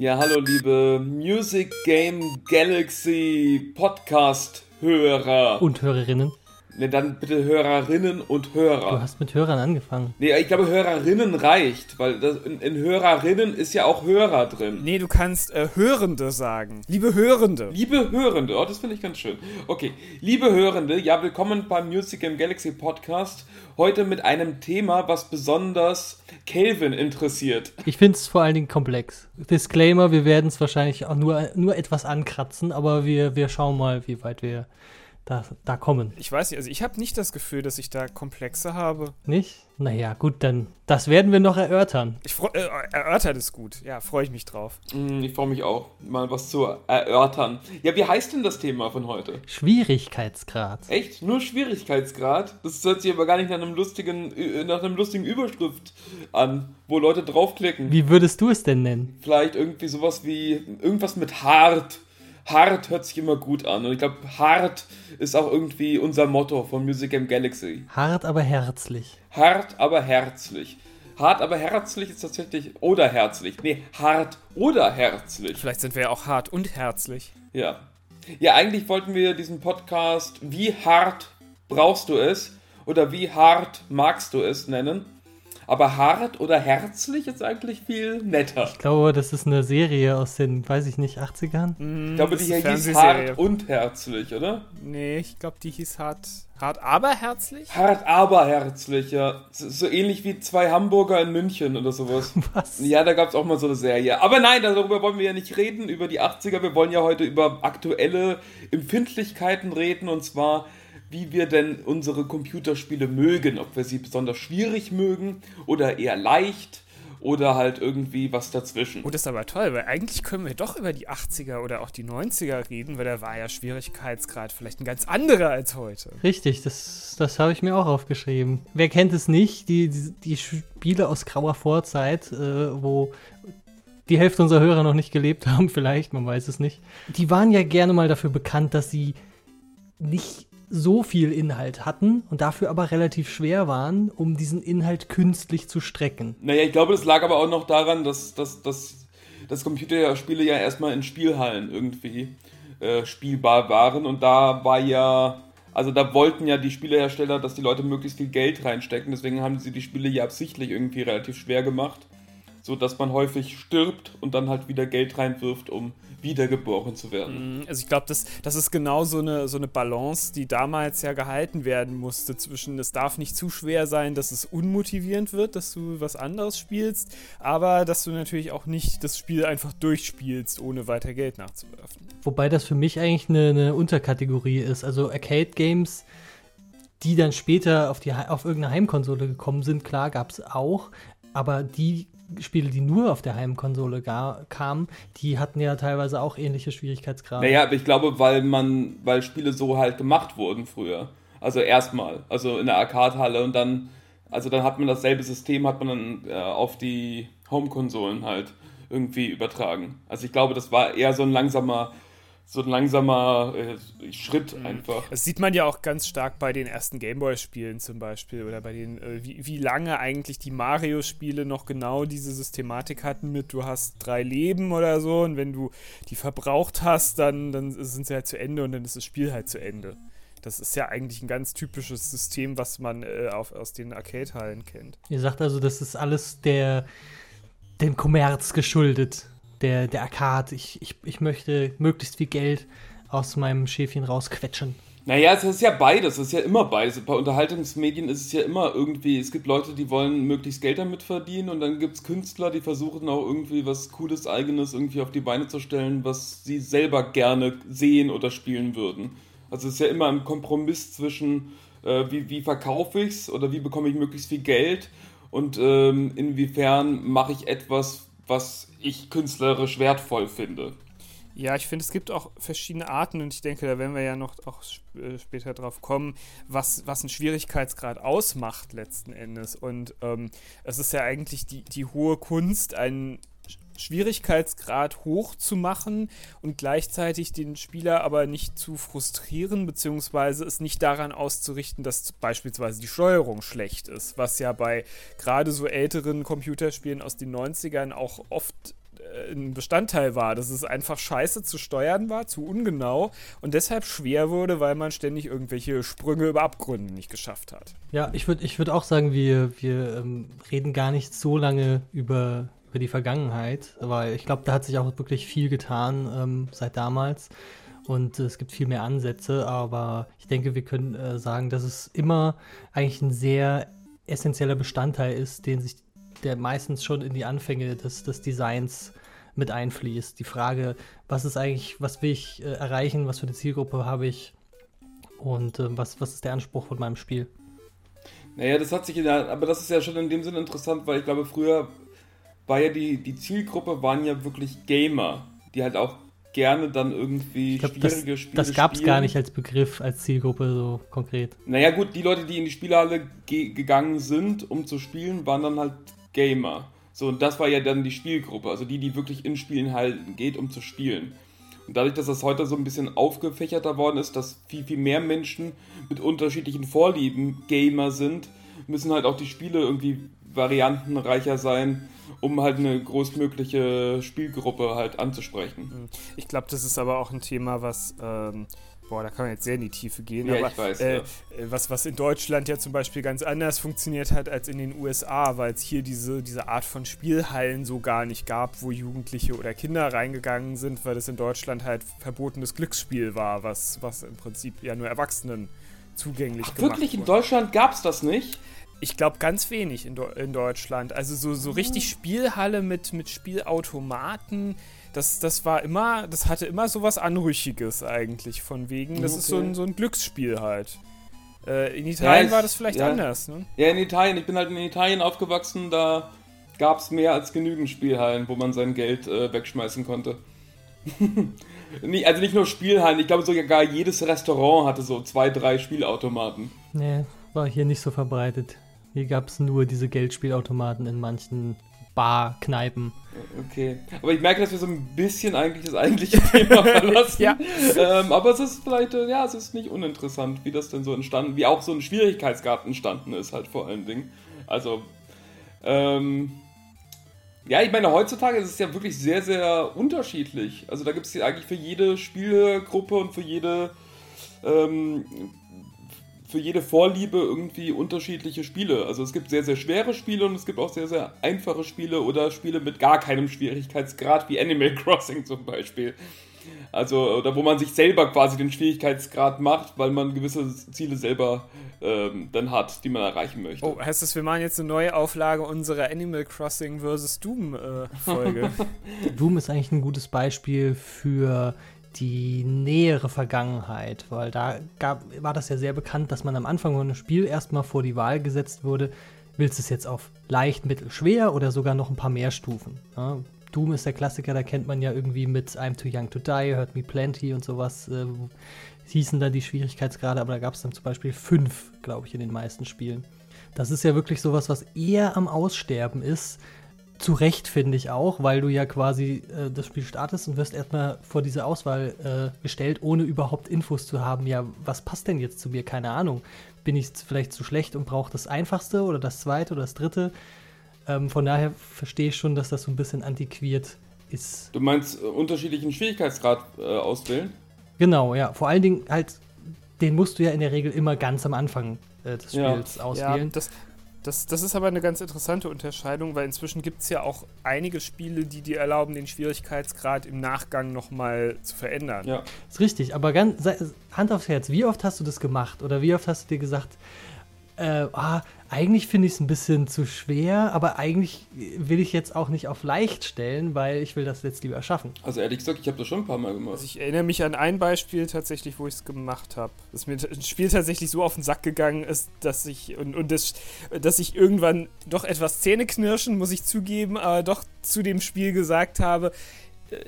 Ja, hallo liebe Music Game Galaxy Podcast Hörer. Und Hörerinnen. Ne, dann bitte Hörerinnen und Hörer. Du hast mit Hörern angefangen. Nee, ich glaube Hörerinnen reicht, weil das, in, in Hörerinnen ist ja auch Hörer drin. Nee, du kannst äh, Hörende sagen. Liebe Hörende. Liebe Hörende, oh, das finde ich ganz schön. Okay, liebe Hörende, ja, willkommen beim Music Game Galaxy Podcast. Heute mit einem Thema, was besonders Kelvin interessiert. Ich finde es vor allen Dingen komplex. Disclaimer, wir werden es wahrscheinlich auch nur, nur etwas ankratzen, aber wir, wir schauen mal, wie weit wir da, da kommen. Ich weiß nicht, also ich habe nicht das Gefühl, dass ich da Komplexe habe. Nicht? Naja, gut, dann das werden wir noch erörtern. Ich freu, äh, erörtert ist gut. Ja, freue ich mich drauf. Mm, ich freue mich auch, mal was zu erörtern. Ja, wie heißt denn das Thema von heute? Schwierigkeitsgrad. Echt? Nur Schwierigkeitsgrad? Das hört sich aber gar nicht nach einem lustigen, äh, nach einem lustigen Überschrift an, wo Leute draufklicken. Wie würdest du es denn nennen? Vielleicht irgendwie sowas wie irgendwas mit hart hart hört sich immer gut an. Und ich glaube, hart ist auch irgendwie unser Motto von Music Game Galaxy. Hart, aber herzlich. Hart, aber herzlich. Hart, aber herzlich ist tatsächlich oder herzlich. Nee, hart oder herzlich. Vielleicht sind wir ja auch hart und herzlich. Ja. Ja, eigentlich wollten wir diesen Podcast Wie hart brauchst du es oder Wie hart magst du es nennen. Aber hart oder herzlich ist eigentlich viel netter. Ich glaube, das ist eine Serie aus den, weiß ich nicht, 80ern. Mm, ich glaube, die hieß hart und herzlich, oder? Nee, ich glaube, die hieß hart, hart aber herzlich. Hart aber herzlich, ja. So ähnlich wie zwei Hamburger in München oder sowas. Was? Ja, da gab es auch mal so eine Serie. Aber nein, darüber wollen wir ja nicht reden, über die 80er. Wir wollen ja heute über aktuelle Empfindlichkeiten reden und zwar wie wir denn unsere Computerspiele mögen, ob wir sie besonders schwierig mögen oder eher leicht oder halt irgendwie was dazwischen. Oh, das ist aber toll, weil eigentlich können wir doch über die 80er oder auch die 90er reden, weil da war ja Schwierigkeitsgrad vielleicht ein ganz anderer als heute. Richtig, das, das habe ich mir auch aufgeschrieben. Wer kennt es nicht? Die, die, die Spiele aus grauer Vorzeit, äh, wo die Hälfte unserer Hörer noch nicht gelebt haben, vielleicht, man weiß es nicht. Die waren ja gerne mal dafür bekannt, dass sie nicht so viel Inhalt hatten und dafür aber relativ schwer waren, um diesen Inhalt künstlich zu strecken. Naja, ich glaube, das lag aber auch noch daran, dass, dass, dass, dass Computerspiele ja erstmal in Spielhallen irgendwie äh, spielbar waren und da war ja, also da wollten ja die Spielehersteller, dass die Leute möglichst viel Geld reinstecken, deswegen haben sie die Spiele ja absichtlich irgendwie relativ schwer gemacht, so dass man häufig stirbt und dann halt wieder Geld reinwirft, um wiedergeboren zu werden. Mhm, also ich glaube, das, das ist genau so eine, so eine Balance, die damals ja gehalten werden musste zwischen, es darf nicht zu schwer sein, dass es unmotivierend wird, dass du was anderes spielst, aber dass du natürlich auch nicht das Spiel einfach durchspielst, ohne weiter Geld nachzuwerfen. Wobei das für mich eigentlich eine, eine Unterkategorie ist. Also Arcade-Games die dann später auf, die, auf irgendeine Heimkonsole gekommen sind, klar gab es auch, aber die Spiele, die nur auf der Heimkonsole kamen, die hatten ja teilweise auch ähnliche Schwierigkeitsgrade. Naja, aber ich glaube, weil man, weil Spiele so halt gemacht wurden früher. Also erstmal, also in der Arcade-Halle und dann, also dann hat man dasselbe System, hat man dann äh, auf die Home-Konsolen halt irgendwie übertragen. Also ich glaube, das war eher so ein langsamer so ein langsamer äh, Schritt mhm. einfach. Das sieht man ja auch ganz stark bei den ersten Gameboy-Spielen zum Beispiel oder bei den, äh, wie, wie lange eigentlich die Mario-Spiele noch genau diese Systematik hatten mit, du hast drei Leben oder so und wenn du die verbraucht hast, dann, dann sind sie halt zu Ende und dann ist das Spiel halt zu Ende. Das ist ja eigentlich ein ganz typisches System, was man äh, auf, aus den Arcade-Hallen kennt. Ihr sagt also, das ist alles der dem Kommerz geschuldet der, der Arcade. Ich, ich, ich möchte möglichst viel Geld aus meinem Schäfchen rausquetschen. Naja, es ist ja beides, es ist ja immer beides. Bei Unterhaltungsmedien ist es ja immer irgendwie, es gibt Leute, die wollen möglichst Geld damit verdienen und dann gibt es Künstler, die versuchen auch irgendwie was Cooles, Eigenes irgendwie auf die Beine zu stellen, was sie selber gerne sehen oder spielen würden. Also es ist ja immer ein Kompromiss zwischen, äh, wie, wie verkaufe ich es oder wie bekomme ich möglichst viel Geld und ähm, inwiefern mache ich etwas, was ich künstlerisch wertvoll finde. Ja, ich finde, es gibt auch verschiedene Arten und ich denke, da werden wir ja noch auch äh, später drauf kommen, was, was ein Schwierigkeitsgrad ausmacht letzten Endes. Und ähm, es ist ja eigentlich die, die hohe Kunst, einen Schwierigkeitsgrad hoch zu machen und gleichzeitig den Spieler aber nicht zu frustrieren, beziehungsweise es nicht daran auszurichten, dass beispielsweise die Steuerung schlecht ist, was ja bei gerade so älteren Computerspielen aus den 90ern auch oft äh, ein Bestandteil war, dass es einfach scheiße zu steuern war, zu ungenau und deshalb schwer wurde, weil man ständig irgendwelche Sprünge über Abgründe nicht geschafft hat. Ja, ich würde ich würd auch sagen, wir, wir ähm, reden gar nicht so lange über, über die Vergangenheit, weil ich glaube, da hat sich auch wirklich viel getan ähm, seit damals und es gibt viel mehr Ansätze, aber ich denke, wir können äh, sagen, dass es immer eigentlich ein sehr essentieller Bestandteil ist, den sich der meistens schon in die Anfänge des, des Designs mit einfließt. Die Frage, was ist eigentlich, was will ich äh, erreichen, was für eine Zielgruppe habe ich und äh, was, was ist der Anspruch von meinem Spiel. Naja, das hat sich, in der, aber das ist ja schon in dem Sinne interessant, weil ich glaube, früher war ja die, die Zielgruppe waren ja wirklich Gamer, die halt auch gerne dann irgendwie glaub, schwierige das, Spiele Das gab es gar nicht als Begriff, als Zielgruppe so konkret. Naja gut, die Leute, die in die Spielhalle ge gegangen sind, um zu spielen, waren dann halt Gamer. So, und das war ja dann die Spielgruppe, also die, die wirklich in Spielen halten geht, um zu spielen. Und dadurch, dass das heute so ein bisschen aufgefächerter worden ist, dass viel, viel mehr Menschen mit unterschiedlichen Vorlieben Gamer sind, müssen halt auch die Spiele irgendwie variantenreicher sein, um halt eine großmögliche Spielgruppe halt anzusprechen. Ich glaube, das ist aber auch ein Thema, was ähm, boah, da kann man jetzt sehr in die Tiefe gehen, ja, aber weiß, äh, ja. was, was in Deutschland ja zum Beispiel ganz anders funktioniert hat als in den USA, weil es hier diese, diese Art von Spielhallen so gar nicht gab, wo Jugendliche oder Kinder reingegangen sind, weil es in Deutschland halt verbotenes Glücksspiel war, was, was im Prinzip ja nur Erwachsenen zugänglich Ach, gemacht wirklich? wurde. In Deutschland gab es das nicht? Ich glaube ganz wenig in, in Deutschland. Also so, so richtig Ah. Spielhalle mit, mit Spielautomaten, das, das war immer, das hatte immer so was Anrüchiges eigentlich, von wegen, das ist so Okay. ein, so ein Glücksspiel halt. Äh, in Italien ich- war das vielleicht ja. anders, ne? Ja, in Italien. Ich bin halt in Italien aufgewachsen, da gab es mehr als genügend Spielhallen, wo man sein Geld äh, wegschmeißen konnte. Also nicht nur Spielhallen, ich glaube sogar jedes Restaurant hatte so zwei, drei Spielautomaten. Nee, war hier nicht so verbreitet. Hier gab es nur diese Geldspielautomaten in manchen Bar-Kneipen. Okay. Aber ich merke, dass wir so ein bisschen eigentlich das eigentliche Thema verlassen. Ja. Ähm, aber es ist vielleicht, äh, ja, es ist nicht uninteressant, wie das denn so entstanden, wie auch so ein Schwierigkeitsgrad entstanden ist, halt vor allen Dingen. Also, ähm, ja, ich meine, heutzutage ist es ja wirklich sehr, sehr unterschiedlich. Also da gibt es ja eigentlich für jede Spielgruppe und für jede, ähm, für jede Vorliebe irgendwie unterschiedliche Spiele. Also es gibt sehr, sehr schwere Spiele und es gibt auch sehr, sehr einfache Spiele oder Spiele mit gar keinem Schwierigkeitsgrad, wie Animal Crossing zum Beispiel. Also, oder wo man sich selber quasi den Schwierigkeitsgrad macht, weil man gewisse Ziele selber ähm, dann hat, die man erreichen möchte. Oh, heißt das, wir machen jetzt eine neue Auflage unserer Animal Crossing vs. Doom äh, Folge? Doom ist eigentlich ein gutes Beispiel für die nähere Vergangenheit, weil da gab, war das ja sehr bekannt, dass man am Anfang von einem Spiel erstmal vor die Wahl gesetzt wurde, willst du es jetzt auf leicht, mittel, schwer oder sogar noch ein paar mehr Stufen. Ja, Doom ist der Klassiker, da kennt man ja irgendwie mit I'm Too Young to Die, Hurt Me Plenty und sowas, äh, hießen dann die Schwierigkeitsgrade, aber da gab es dann zum Beispiel fünf, glaube ich, in den meisten Spielen. Das ist ja wirklich sowas, was eher am Aussterben ist. Zu Recht finde ich auch, weil du ja quasi äh, das Spiel startest und wirst erstmal vor diese Auswahl äh, gestellt, ohne überhaupt Infos zu haben. Ja, was passt denn jetzt zu mir? Keine Ahnung. Bin ich vielleicht zu schlecht und brauche das einfachste oder das zweite oder das dritte? Ähm, von daher verstehe ich schon, dass das so ein bisschen antiquiert ist. Du meinst äh, unterschiedlichen Schwierigkeitsgrad äh, auswählen? Genau, ja. Vor allen Dingen halt, den musst du ja in der Regel immer ganz am Anfang äh, des Ja. Spiels ja, auswählen. das, das, das ist aber eine ganz interessante Unterscheidung, weil inzwischen gibt es ja auch einige Spiele, die dir erlauben, den Schwierigkeitsgrad im Nachgang nochmal zu verändern. Ja. Ist richtig, aber ganz, Hand aufs Herz, wie oft hast du das gemacht? Oder wie oft hast du dir gesagt, äh, ah, eigentlich finde ich es ein bisschen zu schwer, aber eigentlich will ich jetzt auch nicht auf leicht stellen, weil ich will das jetzt lieber schaffen. Also ehrlich gesagt, ich habe das schon ein paar Mal gemacht. Also ich erinnere mich an ein Beispiel tatsächlich, wo ich es gemacht habe. Dass mir ein Spiel tatsächlich so auf den Sack gegangen ist, dass ich und, und das, dass ich irgendwann doch etwas Zähneknirschen, muss ich zugeben, aber doch zu dem Spiel gesagt habe,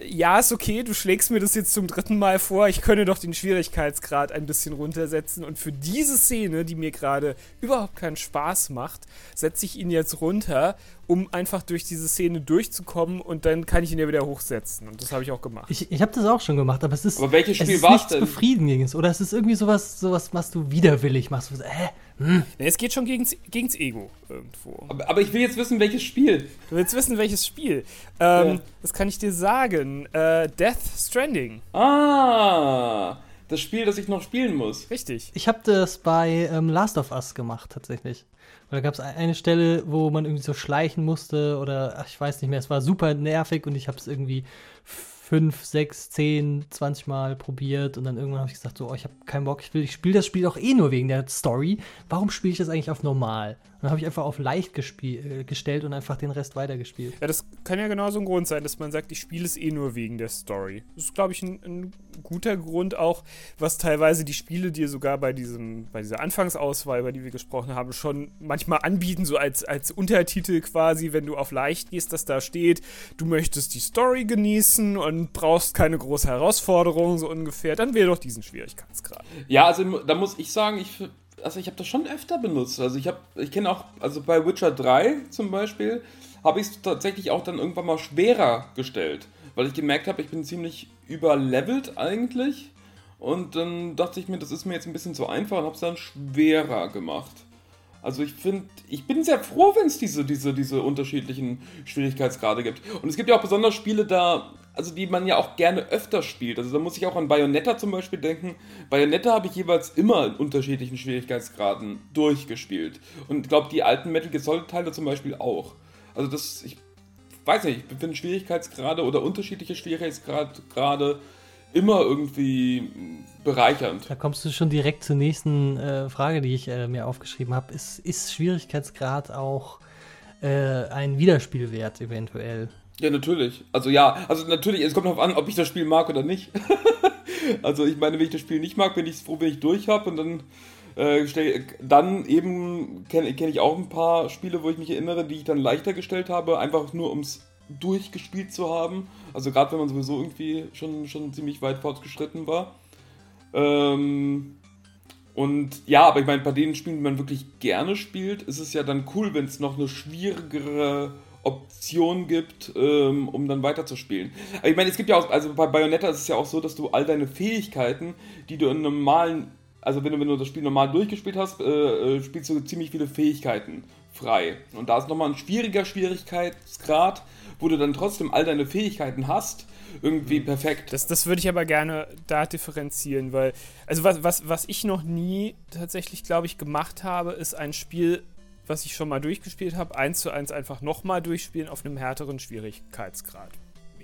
ja, ist okay, du schlägst mir das jetzt zum dritten Mal vor, ich könne doch den Schwierigkeitsgrad ein bisschen runtersetzen und für diese Szene, die mir gerade überhaupt keinen Spaß macht, setze ich ihn jetzt runter, um einfach durch diese Szene durchzukommen und dann kann ich ihn ja wieder hochsetzen und das habe ich auch gemacht. Ich, ich habe das auch schon gemacht, aber es ist, Aber welches es Spiel ist war es nichts denn? Befriedigendes. Oder es ist irgendwie sowas, sowas, was du widerwillig machst. So, Hä, Hm. Nee, es geht schon gegens, gegens Ego irgendwo. Aber, aber, ich will jetzt wissen, welches Spiel. Du willst wissen, welches Spiel? Ähm, ja. Das kann ich dir sagen. Äh, Death Stranding. Ah, das Spiel, das ich noch spielen muss. Richtig. Ich habe das bei ähm, Last of Us gemacht, tatsächlich. da gab es eine Stelle, wo man irgendwie so schleichen musste oder ach, ich weiß nicht mehr, es war super nervig und ich habe es irgendwie fünf, sechs, zehn, zwanzig Mal probiert und dann irgendwann habe ich gesagt, so, oh, ich habe keinen Bock, ich, ich spiele das Spiel auch eh nur wegen der Story. Warum spiele ich das eigentlich auf normal? Dann habe ich einfach auf leicht äh, gestellt und einfach den Rest weitergespielt. Ja, das kann ja genauso ein Grund sein, dass man sagt, ich spiele es eh nur wegen der Story. Das ist, glaube ich, ein, ein, guter Grund auch, was teilweise die Spiele dir sogar bei diesem, bei dieser Anfangsauswahl, über die wir gesprochen haben, schon manchmal anbieten, so als, als Untertitel quasi, wenn du auf leicht gehst, dass da steht, du möchtest die Story genießen und brauchst keine große Herausforderung, so ungefähr, dann wähle doch diesen Schwierigkeitsgrad. Ja, also da muss ich sagen, ich also ich habe das schon öfter benutzt. Also ich habe, ich kenne auch, also bei Witcher 3 zum Beispiel, habe ich es tatsächlich auch dann irgendwann mal schwerer gestellt, weil ich gemerkt habe, ich bin ziemlich überlevelt eigentlich. Und dann dachte ich mir, das ist mir jetzt ein bisschen zu einfach und habe es dann schwerer gemacht. Also ich finde, ich bin sehr froh, wenn es diese, diese, diese unterschiedlichen Schwierigkeitsgrade gibt. Und es gibt ja auch besonders Spiele, da also die man ja auch gerne öfter spielt. Also da muss ich auch an Bayonetta zum Beispiel denken. Bayonetta habe ich jeweils immer in unterschiedlichen Schwierigkeitsgraden durchgespielt. Und ich glaube, die alten Metal Gear Teile zum Beispiel auch. Also das, ich weiß nicht, ich finde Schwierigkeitsgrade oder unterschiedliche Schwierigkeitsgrade immer irgendwie bereichernd. Da kommst du schon direkt zur nächsten äh, Frage, die ich äh, mir aufgeschrieben habe. Ist, ist Schwierigkeitsgrad auch äh, ein Wiederspielwert eventuell? Ja, natürlich. Also ja, also natürlich, es kommt darauf an, ob ich das Spiel mag oder nicht. also ich meine, wenn ich das Spiel nicht mag, bin ich froh, wenn ich durch habe und dann äh, stell, dann eben kenne kenn ich auch ein paar Spiele, wo ich mich erinnere, die ich dann leichter gestellt habe, einfach nur um es durchgespielt zu haben. Also gerade wenn man sowieso irgendwie schon, schon ziemlich weit fortgeschritten war. Ähm, und ja, aber ich meine, bei den Spielen, die man wirklich gerne spielt, ist es ja dann cool, wenn es noch eine schwierigere Option gibt, ähm, um dann weiterzuspielen. Aber ich meine, es gibt ja auch, also bei Bayonetta ist es ja auch so, dass du all deine Fähigkeiten, die du in normalen, also wenn du, wenn du das Spiel normal durchgespielt hast, äh, äh spielst du ziemlich viele Fähigkeiten frei. Und da ist nochmal ein schwieriger Schwierigkeitsgrad, wo du dann trotzdem all deine Fähigkeiten hast, irgendwie perfekt. Das, das würde ich aber gerne da differenzieren, weil, also was, was, was ich noch nie tatsächlich, glaube ich, gemacht habe, ist ein Spiel was ich schon mal durchgespielt habe, eins zu eins einfach nochmal durchspielen auf einem härteren Schwierigkeitsgrad.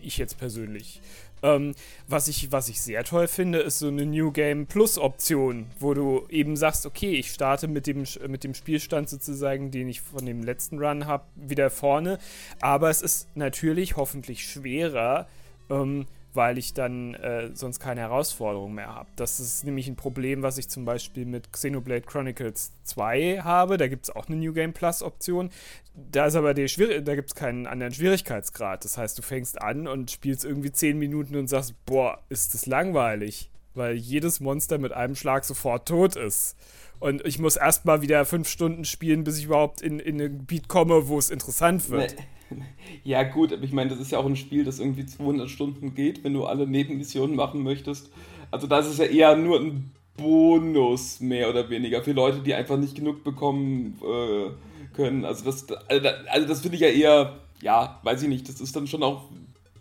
Ich jetzt persönlich. Ähm, was, ich, was ich sehr toll finde, ist so eine New Game Plus Option, wo du eben sagst, okay, ich starte mit dem, mit dem Spielstand sozusagen, den ich von dem letzten Run habe, wieder vorne. Aber es ist natürlich hoffentlich schwerer, ähm, weil ich dann äh, sonst keine Herausforderung mehr habe. Das ist nämlich ein Problem, was ich zum Beispiel mit Xenoblade Chronicles 2 habe. Da gibt es auch eine New Game Plus Option. Da ist aber der Schwier da gibt es keinen anderen Schwierigkeitsgrad. Das heißt, du fängst an und spielst irgendwie 10 Minuten und sagst, boah, ist das langweilig. Weil jedes Monster mit einem Schlag sofort tot ist. Und ich muss erstmal wieder fünf Stunden spielen, bis ich überhaupt in, in ein Gebiet komme, wo es interessant wird. Nee. Ja, gut, aber ich meine, das ist ja auch ein Spiel, das irgendwie 200 Stunden geht, wenn du alle Nebenmissionen machen möchtest. Also, das ist ja eher nur ein Bonus, mehr oder weniger, für Leute, die einfach nicht genug bekommen äh, können. Also, das, also, also das finde ich ja eher, ja, weiß ich nicht, das ist dann schon auch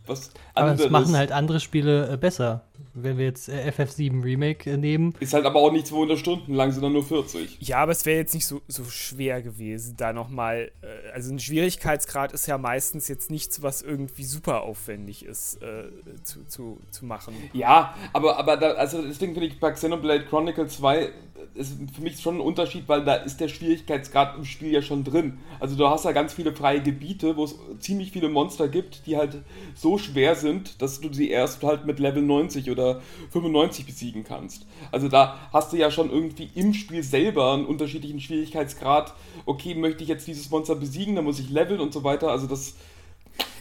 was anderes. Aber das machen halt andere Spiele äh, besser wenn wir jetzt äh, FF7 Remake äh, nehmen. Ist halt aber auch nicht 200 Stunden lang, sondern nur 40. Ja, aber es wäre jetzt nicht so, so schwer gewesen, da nochmal. Äh, also ein Schwierigkeitsgrad ist ja meistens jetzt nichts, was irgendwie super aufwendig ist äh, zu, zu, zu machen. Ja, aber, aber da, also deswegen finde ich bei Xenoblade Chronicle 2 ist für mich schon ein Unterschied, weil da ist der Schwierigkeitsgrad im Spiel ja schon drin. Also du hast ja ganz viele freie Gebiete, wo es ziemlich viele Monster gibt, die halt so schwer sind, dass du sie erst halt mit Level 90 oder 95 besiegen kannst. Also da hast du ja schon irgendwie im Spiel selber einen unterschiedlichen Schwierigkeitsgrad. Okay, möchte ich jetzt dieses Monster besiegen, dann muss ich leveln und so weiter. Also das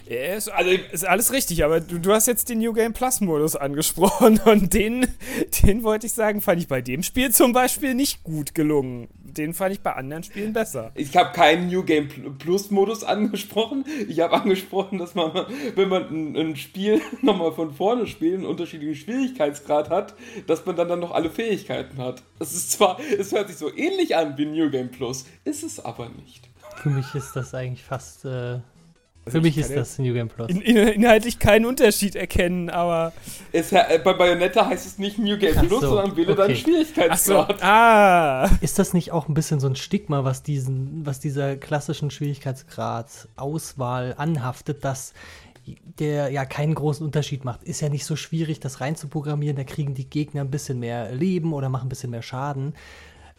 ja, ist, also, ist alles richtig, aber du, du hast jetzt den New Game Plus Modus angesprochen und den, den wollte ich sagen, fand ich bei dem Spiel zum Beispiel nicht gut gelungen. Den fand ich bei anderen Spielen besser. Ich habe keinen New Game Plus Modus angesprochen. Ich habe angesprochen, dass man, wenn man ein, ein Spiel nochmal von vorne spielt, einen unterschiedlichen Schwierigkeitsgrad hat, dass man dann, dann noch alle Fähigkeiten hat. Es ist zwar, es hört sich so ähnlich an wie New Game Plus, ist es aber nicht. Für mich ist das eigentlich fast äh, also Für mich ist das New Game Plus. In, in, inhaltlich keinen Unterschied erkennen, aber. Es, äh, bei Bayonetta heißt es nicht New Game Plus, so, sondern wähle okay. deinen Schwierigkeitsgrad. So, ah. Ist das nicht auch ein bisschen so ein Stigma, was, diesen, was dieser klassischen Schwierigkeitsgrad-Auswahl anhaftet, dass der ja keinen großen Unterschied macht. Ist ja nicht so schwierig, das reinzuprogrammieren. Da kriegen die Gegner ein bisschen mehr Leben oder machen ein bisschen mehr Schaden.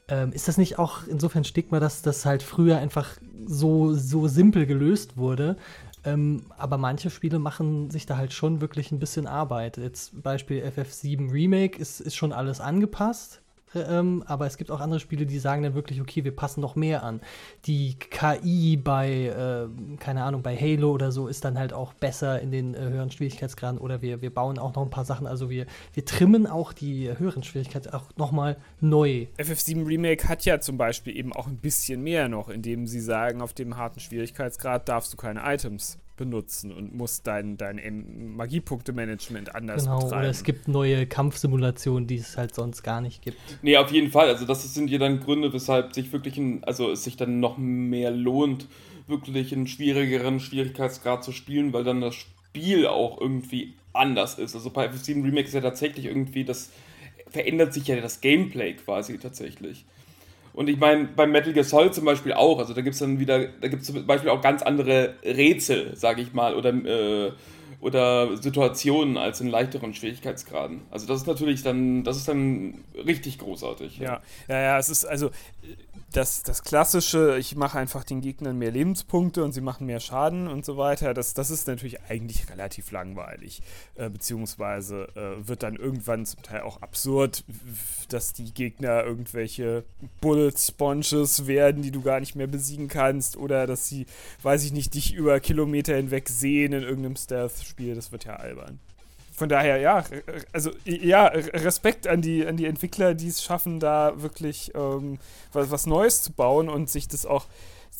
Ähm, ist das nicht auch insofern Stigma, dass das halt früher einfach so, so simpel gelöst wurde? Ähm, aber manche Spiele machen sich da halt schon wirklich ein bisschen Arbeit. Jetzt Beispiel FF7 Remake ist, ist schon alles angepasst. Ähm, aber es gibt auch andere Spiele, die sagen dann wirklich, okay, wir passen noch mehr an. Die KI bei, äh, keine Ahnung, bei Halo oder so ist dann halt auch besser in den äh, höheren Schwierigkeitsgraden oder wir, wir bauen auch noch ein paar Sachen, also wir, wir trimmen auch die höheren Schwierigkeitsgraden auch nochmal neu. FF7 Remake hat ja zum Beispiel eben auch ein bisschen mehr noch, indem sie sagen, auf dem harten Schwierigkeitsgrad darfst du keine Items benutzen und musst dein, dein Magiepunkte-Management anders genau, betreiben. Oder es gibt neue Kampfsimulationen, die es halt sonst gar nicht gibt. Nee, auf jeden Fall. Also das sind ja dann Gründe, weshalb sich wirklich, ein, also es sich dann noch mehr lohnt, wirklich einen schwierigeren Schwierigkeitsgrad zu spielen, weil dann das Spiel auch irgendwie anders ist. Also bei FF7 Remake ist ja tatsächlich irgendwie, das verändert sich ja das Gameplay quasi tatsächlich. Und ich meine, beim Metal Gear Solid zum Beispiel auch, also da gibt es dann wieder, da gibt es zum Beispiel auch ganz andere Rätsel, sage ich mal, oder, äh, oder Situationen als in leichteren Schwierigkeitsgraden. Also das ist natürlich dann, das ist dann richtig großartig. Ja, ja, ja, es ist also das, das klassische, ich mache einfach den Gegnern mehr Lebenspunkte und sie machen mehr Schaden und so weiter, das, das ist natürlich eigentlich relativ langweilig. Äh, beziehungsweise äh, wird dann irgendwann zum Teil auch absurd, dass die Gegner irgendwelche Bullet Sponges werden, die du gar nicht mehr besiegen kannst, oder dass sie, weiß ich nicht, dich über Kilometer hinweg sehen in irgendeinem Stealth-Spiel. Das wird ja albern von daher, ja, also ja, Respekt an die, an die Entwickler, die es schaffen, da wirklich ähm, was, was Neues zu bauen und sich das auch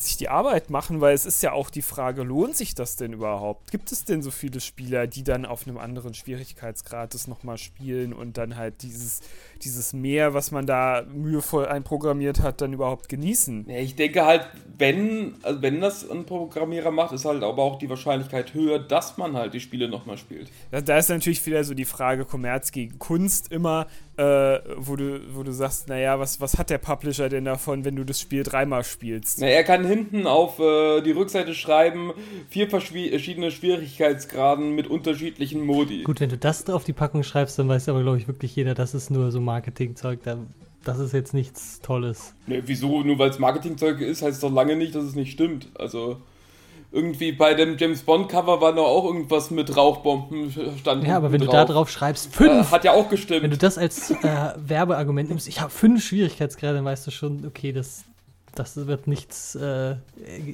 sich die Arbeit machen, weil es ist ja auch die Frage, lohnt sich das denn überhaupt? Gibt es denn so viele Spieler, die dann auf einem anderen Schwierigkeitsgrad das nochmal spielen und dann halt dieses, dieses Meer, was man da mühevoll einprogrammiert hat, dann überhaupt genießen? Ja, ich denke halt, wenn, also wenn das ein Programmierer macht, ist halt aber auch die Wahrscheinlichkeit höher, dass man halt die Spiele nochmal spielt. Da, da ist natürlich wieder so die Frage Kommerz gegen Kunst immer, äh, wo, du, wo du sagst, naja, was, was hat der Publisher denn davon, wenn du das Spiel dreimal spielst? Na, er kann hinten auf äh, die Rückseite schreiben, vier verschiedene Schwierigkeitsgraden mit unterschiedlichen Modi. Gut, wenn du das auf die Packung schreibst, dann weiß aber, glaube ich, wirklich jeder, das ist nur so Marketingzeug. Da, das ist jetzt nichts Tolles. Ne, wieso? Nur weil es Marketingzeug ist, heißt es doch lange nicht, dass es nicht stimmt. Also irgendwie bei dem James Bond Cover war noch auch irgendwas mit Rauchbomben stand. Ja, aber wenn drauf. du da drauf schreibst, fünf. Äh, hat ja auch gestimmt. Wenn du das als äh, Werbeargument nimmst, ich habe fünf Schwierigkeitsgrade, dann weißt du schon, okay, das, das wird nichts äh,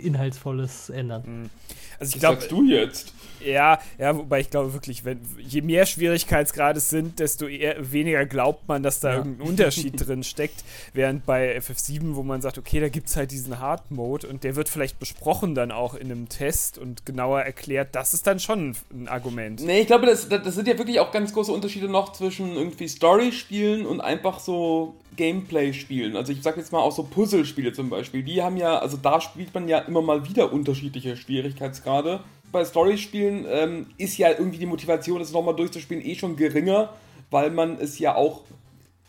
Inhaltsvolles ändern. Mhm. Also ich glaube, sagst du jetzt? Ja, ja, wobei ich glaube wirklich, wenn je mehr Schwierigkeitsgrade es sind, desto eher, weniger glaubt man, dass da ja. irgendein Unterschied drin steckt. Während bei FF7, wo man sagt, okay, da gibt es halt diesen Hard Mode und der wird vielleicht besprochen dann auch in einem Test und genauer erklärt, das ist dann schon ein Argument. Nee, ich glaube, das, das sind ja wirklich auch ganz große Unterschiede noch zwischen irgendwie Story-Spielen und einfach so Gameplay-Spielen. Also ich sag jetzt mal auch so Puzzle-Spiele zum Beispiel. Die haben ja, also da spielt man ja immer mal wieder unterschiedliche Schwierigkeitsgrade bei Story-Spielen ähm, ist ja irgendwie die Motivation, das nochmal durchzuspielen, eh schon geringer, weil man es ja auch,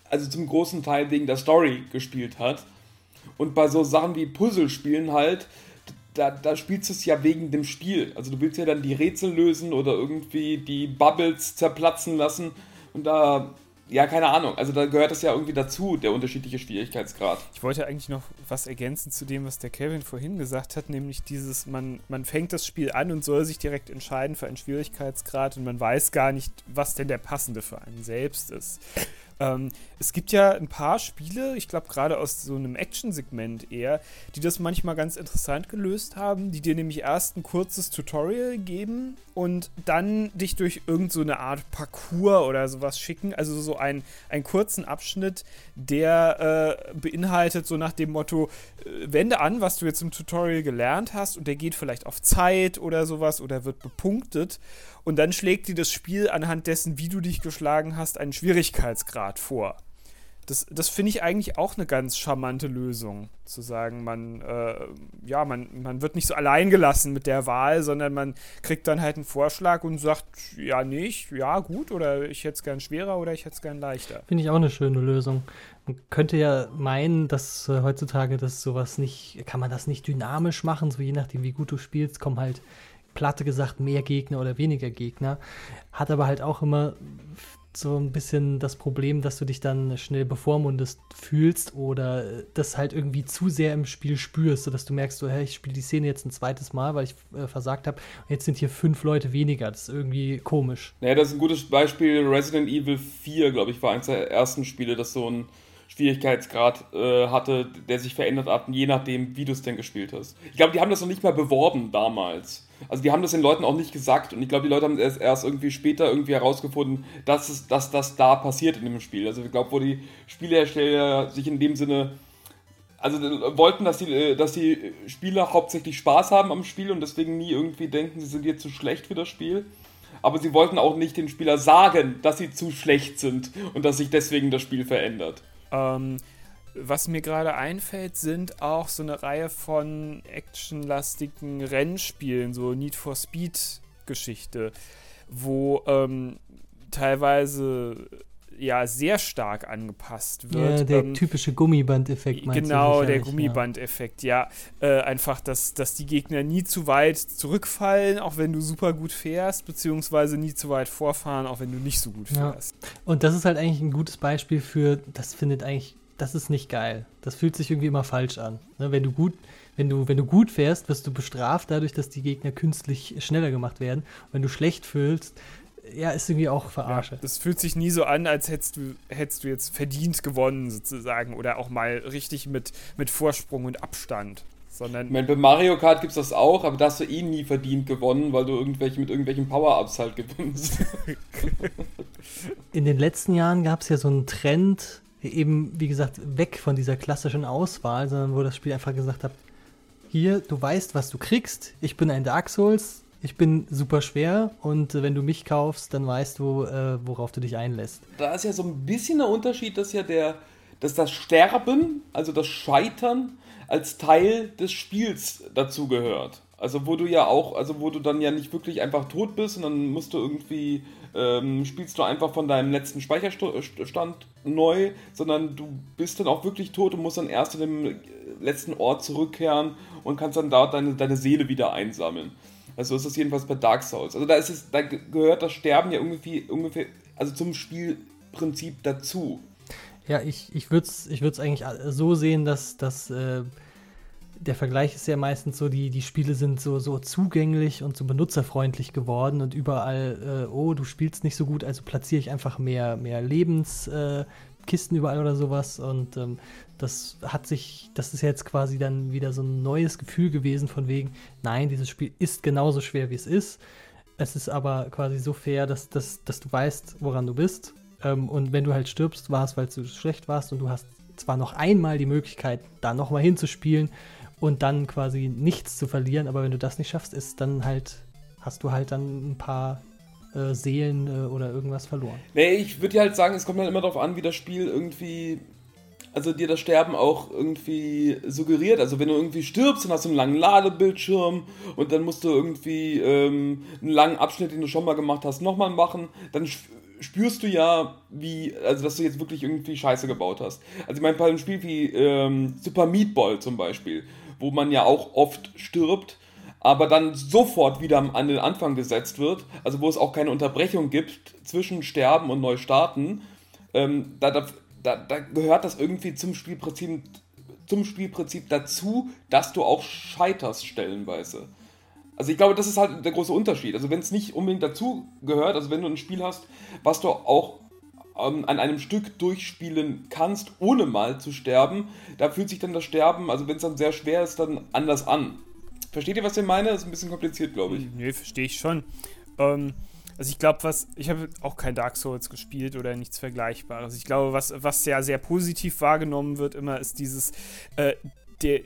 also zum großen Teil wegen der Story gespielt hat. Und bei so Sachen wie Puzzlespielen halt, da, da spielst du es ja wegen dem Spiel. Also du willst ja dann die Rätsel lösen oder irgendwie die Bubbles zerplatzen lassen. Und da ja, keine Ahnung. Also da gehört das ja irgendwie dazu, der unterschiedliche Schwierigkeitsgrad. Ich wollte eigentlich noch was ergänzen zu dem, was der Kevin vorhin gesagt hat, nämlich dieses, man, man fängt das Spiel an und soll sich direkt entscheiden für einen Schwierigkeitsgrad und man weiß gar nicht, was denn der passende für einen selbst ist. Ähm, es gibt ja ein paar Spiele, ich glaube gerade aus so einem Action-Segment eher, die das manchmal ganz interessant gelöst haben, die dir nämlich erst ein kurzes Tutorial geben und dann dich durch irgendeine so Art Parcours oder sowas schicken. Also so ein, einen kurzen Abschnitt, der äh, beinhaltet so nach dem Motto, äh, wende an, was du jetzt im Tutorial gelernt hast und der geht vielleicht auf Zeit oder sowas oder wird bepunktet. Und dann schlägt dir das Spiel anhand dessen, wie du dich geschlagen hast, einen Schwierigkeitsgrad vor. Das, das finde ich eigentlich auch eine ganz charmante Lösung, zu sagen, man, äh, ja, man, man wird nicht so allein gelassen mit der Wahl, sondern man kriegt dann halt einen Vorschlag und sagt, ja, nicht, ja, gut, oder ich hätte es gern schwerer oder ich hätte es gern leichter. Finde ich auch eine schöne Lösung. Man könnte ja meinen, dass äh, heutzutage das sowas nicht, kann man das nicht dynamisch machen, so je nachdem, wie gut du spielst, kommen halt platte gesagt mehr Gegner oder weniger Gegner. Hat aber halt auch immer so ein bisschen das Problem, dass du dich dann schnell bevormundest fühlst oder das halt irgendwie zu sehr im Spiel spürst, sodass du merkst, so, hey, ich spiele die Szene jetzt ein zweites Mal, weil ich äh, versagt habe. Jetzt sind hier fünf Leute weniger. Das ist irgendwie komisch. Naja, das ist ein gutes Beispiel. Resident Evil 4, glaube ich, war eines der ersten Spiele, das so ein Schwierigkeitsgrad äh, hatte, der sich verändert hat, je nachdem, wie du es denn gespielt hast. Ich glaube, die haben das noch nicht mal beworben damals. Also die haben das den Leuten auch nicht gesagt und ich glaube, die Leute haben es erst irgendwie später irgendwie herausgefunden, dass, es, dass das da passiert in dem Spiel. Also ich glaube, wo die Spielehersteller sich in dem Sinne also wollten, dass die, äh, dass die Spieler hauptsächlich Spaß haben am Spiel und deswegen nie irgendwie denken, sie sind jetzt zu schlecht für das Spiel. Aber sie wollten auch nicht den Spieler sagen, dass sie zu schlecht sind und dass sich deswegen das Spiel verändert. Ähm, was mir gerade einfällt, sind auch so eine Reihe von actionlastigen Rennspielen, so Need for Speed Geschichte, wo ähm, teilweise ja sehr stark angepasst wird. Ja, der ähm, typische Gummibandeffekt. Genau, der Gummibandeffekt, ja. ja. Äh, einfach, dass, dass die Gegner nie zu weit zurückfallen, auch wenn du super gut fährst, beziehungsweise nie zu weit vorfahren, auch wenn du nicht so gut fährst. Ja. Und das ist halt eigentlich ein gutes Beispiel für, das findet eigentlich das ist nicht geil. Das fühlt sich irgendwie immer falsch an. Ne, wenn du gut, wenn du, wenn du gut fährst, wirst du bestraft dadurch, dass die Gegner künstlich schneller gemacht werden. Und wenn du schlecht fühlst, ja, ist irgendwie auch verarsche. Ja, das fühlt sich nie so an, als hättest du, hättest du jetzt verdient gewonnen, sozusagen. Oder auch mal richtig mit, mit Vorsprung und Abstand. Sondern ich meine, bei Mario Kart gibt es das auch, aber da hast du eh nie verdient gewonnen, weil du irgendwelche mit irgendwelchen Power-Ups halt gewinnst. In den letzten Jahren gab es ja so einen Trend, eben, wie gesagt, weg von dieser klassischen Auswahl, sondern wo das Spiel einfach gesagt hat, hier, du weißt, was du kriegst, ich bin ein Dark Souls, ich bin super schwer und wenn du mich kaufst, dann weißt du, äh, worauf du dich einlässt. Da ist ja so ein bisschen der Unterschied, dass ja der, dass das Sterben, also das Scheitern, als Teil des Spiels dazugehört. Also wo du ja auch, also wo du dann ja nicht wirklich einfach tot bist und dann musst du irgendwie ähm, spielst du einfach von deinem letzten Speicherstand neu, sondern du bist dann auch wirklich tot und musst dann erst zu dem letzten Ort zurückkehren und kannst dann dort deine, deine Seele wieder einsammeln. Also ist das jedenfalls bei Dark Souls. Also da ist es, da gehört das Sterben ja irgendwie ungefähr, also zum Spielprinzip dazu. Ja, ich, ich würde es ich eigentlich so sehen, dass, dass äh, der Vergleich ist ja meistens so, die, die Spiele sind so, so zugänglich und so benutzerfreundlich geworden und überall, äh, oh, du spielst nicht so gut, also platziere ich einfach mehr, mehr Lebenskisten äh, überall oder sowas. Und ähm, das hat sich, das ist jetzt quasi dann wieder so ein neues Gefühl gewesen von wegen, nein, dieses Spiel ist genauso schwer, wie es ist. Es ist aber quasi so fair, dass, dass, dass du weißt, woran du bist. Ähm, und wenn du halt stirbst, war es, weil du schlecht warst und du hast zwar noch einmal die Möglichkeit, da nochmal hinzuspielen und dann quasi nichts zu verlieren. Aber wenn du das nicht schaffst, ist dann halt, hast du halt dann ein paar äh, Seelen äh, oder irgendwas verloren. Nee, ich würde ja halt sagen, es kommt dann immer darauf an, wie das Spiel irgendwie also dir das Sterben auch irgendwie suggeriert. Also wenn du irgendwie stirbst, dann hast du einen langen Ladebildschirm und dann musst du irgendwie ähm, einen langen Abschnitt, den du schon mal gemacht hast, nochmal machen. Dann spürst du ja, wie, also dass du jetzt wirklich irgendwie Scheiße gebaut hast. Also ich meine, bei einem Spiel wie ähm, Super Meat Ball zum Beispiel, wo man ja auch oft stirbt, aber dann sofort wieder an den Anfang gesetzt wird, also wo es auch keine Unterbrechung gibt zwischen Sterben und Neustarten, ähm, da, da, da, gehört das irgendwie zum Spielprinzip, zum Spielprinzip dazu, dass du auch scheiterst stellenweise. Also ich glaube, das ist halt der große Unterschied. Also wenn es nicht unbedingt dazu gehört, also wenn du ein Spiel hast, was du auch an einem Stück durchspielen kannst, ohne mal zu sterben, da fühlt sich dann das Sterben, also wenn es dann sehr schwer ist, dann anders an. Versteht ihr, was ich meine? Das ist ein bisschen kompliziert, glaube ich. Nee, verstehe ich schon. Ähm, also ich glaube, was, ich habe auch kein Dark Souls gespielt oder nichts Vergleichbares. Ich glaube, was, was ja sehr positiv wahrgenommen wird immer, ist dieses, äh, der,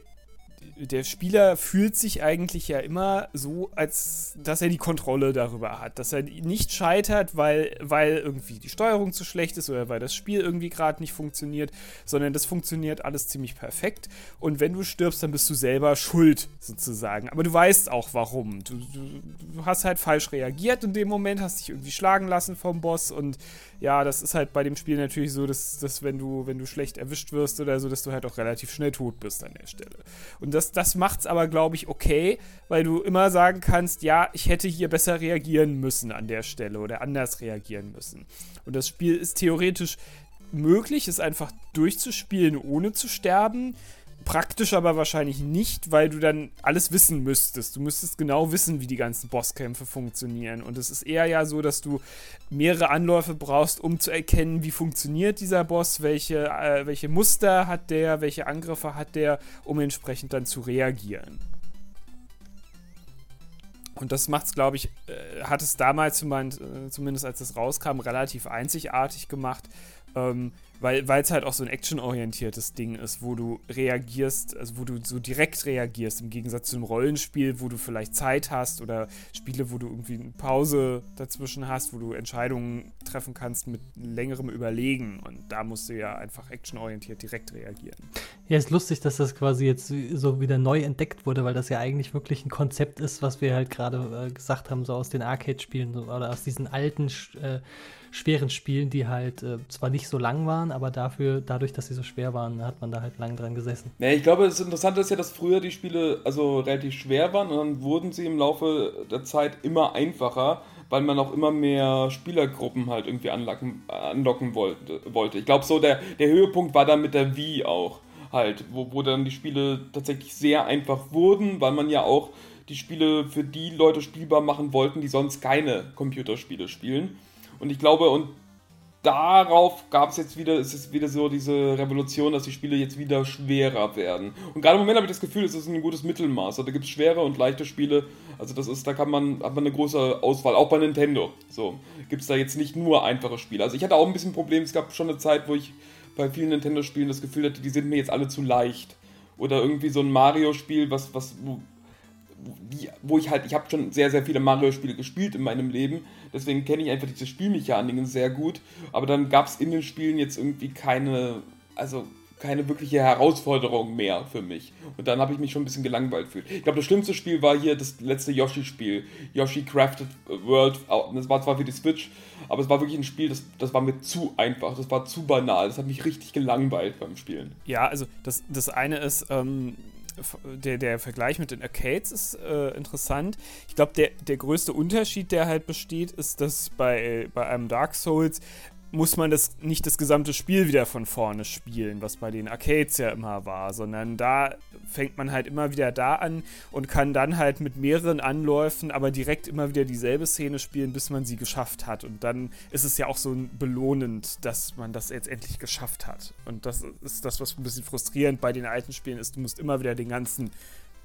der Spieler fühlt sich eigentlich ja immer so, als dass er die Kontrolle darüber hat. Dass er nicht scheitert, weil, weil irgendwie die Steuerung zu schlecht ist oder weil das Spiel irgendwie gerade nicht funktioniert, sondern das funktioniert alles ziemlich perfekt. Und wenn du stirbst, dann bist du selber schuld, sozusagen. Aber du weißt auch warum. Du, du, du hast halt falsch reagiert in dem Moment, hast dich irgendwie schlagen lassen vom Boss und ja, das ist halt bei dem Spiel natürlich so, dass, dass wenn du, wenn du schlecht erwischt wirst oder so, dass du halt auch relativ schnell tot bist an der Stelle. Und das, das macht es aber, glaube ich, okay, weil du immer sagen kannst, ja, ich hätte hier besser reagieren müssen an der Stelle oder anders reagieren müssen. Und das Spiel ist theoretisch möglich, es einfach durchzuspielen, ohne zu sterben. Praktisch aber wahrscheinlich nicht, weil du dann alles wissen müsstest. Du müsstest genau wissen, wie die ganzen Bosskämpfe funktionieren. Und es ist eher ja so, dass du mehrere Anläufe brauchst, um zu erkennen, wie funktioniert dieser Boss, welche, äh, welche Muster hat der, welche Angriffe hat der, um entsprechend dann zu reagieren. Und das macht es, glaube ich, äh, hat es damals, äh, zumindest als es rauskam, relativ einzigartig gemacht. Ähm, weil es halt auch so ein actionorientiertes Ding ist, wo du reagierst, also wo du so direkt reagierst, im Gegensatz zu einem Rollenspiel, wo du vielleicht Zeit hast oder Spiele, wo du irgendwie eine Pause dazwischen hast, wo du Entscheidungen treffen kannst mit längerem Überlegen. Und da musst du ja einfach actionorientiert direkt reagieren. Ja, ist lustig, dass das quasi jetzt so wieder neu entdeckt wurde, weil das ja eigentlich wirklich ein Konzept ist, was wir halt gerade äh, gesagt haben, so aus den Arcade-Spielen oder aus diesen alten äh, schweren Spielen, die halt äh, zwar nicht so lang waren, aber dafür, dadurch, dass sie so schwer waren, hat man da halt lang dran gesessen. Ja, ich glaube, das Interessante ist ja, dass früher die Spiele also relativ schwer waren und dann wurden sie im Laufe der Zeit immer einfacher, weil man auch immer mehr Spielergruppen halt irgendwie anlocken, anlocken wollte. Ich glaube, so der, der Höhepunkt war dann mit der Wii auch halt, wo, wo dann die Spiele tatsächlich sehr einfach wurden, weil man ja auch die Spiele für die Leute spielbar machen wollten, die sonst keine Computerspiele spielen. Und ich glaube, und darauf gab es jetzt wieder, ist es wieder so diese Revolution, dass die Spiele jetzt wieder schwerer werden. Und gerade im Moment habe ich das Gefühl, es ist ein gutes Mittelmaß. Also da gibt es schwere und leichte Spiele. Also das ist, da kann man, hat man eine große Auswahl, auch bei Nintendo. So, gibt es da jetzt nicht nur einfache Spiele. Also ich hatte auch ein bisschen Problem, es gab schon eine Zeit, wo ich bei vielen Nintendo-Spielen das Gefühl hatte, die sind mir jetzt alle zu leicht. Oder irgendwie so ein Mario-Spiel, was, was, die, wo ich halt, ich habe schon sehr, sehr viele Mario-Spiele gespielt in meinem Leben, deswegen kenne ich einfach diese Spielmechaniken sehr gut, aber dann gab es in den Spielen jetzt irgendwie keine, also keine wirkliche Herausforderung mehr für mich. Und dann habe ich mich schon ein bisschen gelangweilt gefühlt. Ich glaube, das schlimmste Spiel war hier das letzte Yoshi-Spiel. Yoshi Crafted World. Das war zwar für die Switch, aber es war wirklich ein Spiel, das, das war mir zu einfach. Das war zu banal. Das hat mich richtig gelangweilt beim Spielen. Ja, also das, das eine ist, ähm, der, der Vergleich mit den Arcades ist äh, interessant. Ich glaube, der, der größte Unterschied, der halt besteht, ist, dass bei, bei einem Dark Souls muss man das nicht das gesamte Spiel wieder von vorne spielen, was bei den Arcades ja immer war, sondern da fängt man halt immer wieder da an und kann dann halt mit mehreren Anläufen aber direkt immer wieder dieselbe Szene spielen, bis man sie geschafft hat. Und dann ist es ja auch so belohnend, dass man das jetzt endlich geschafft hat. Und das ist das, was ein bisschen frustrierend bei den alten Spielen ist. Du musst immer wieder den ganzen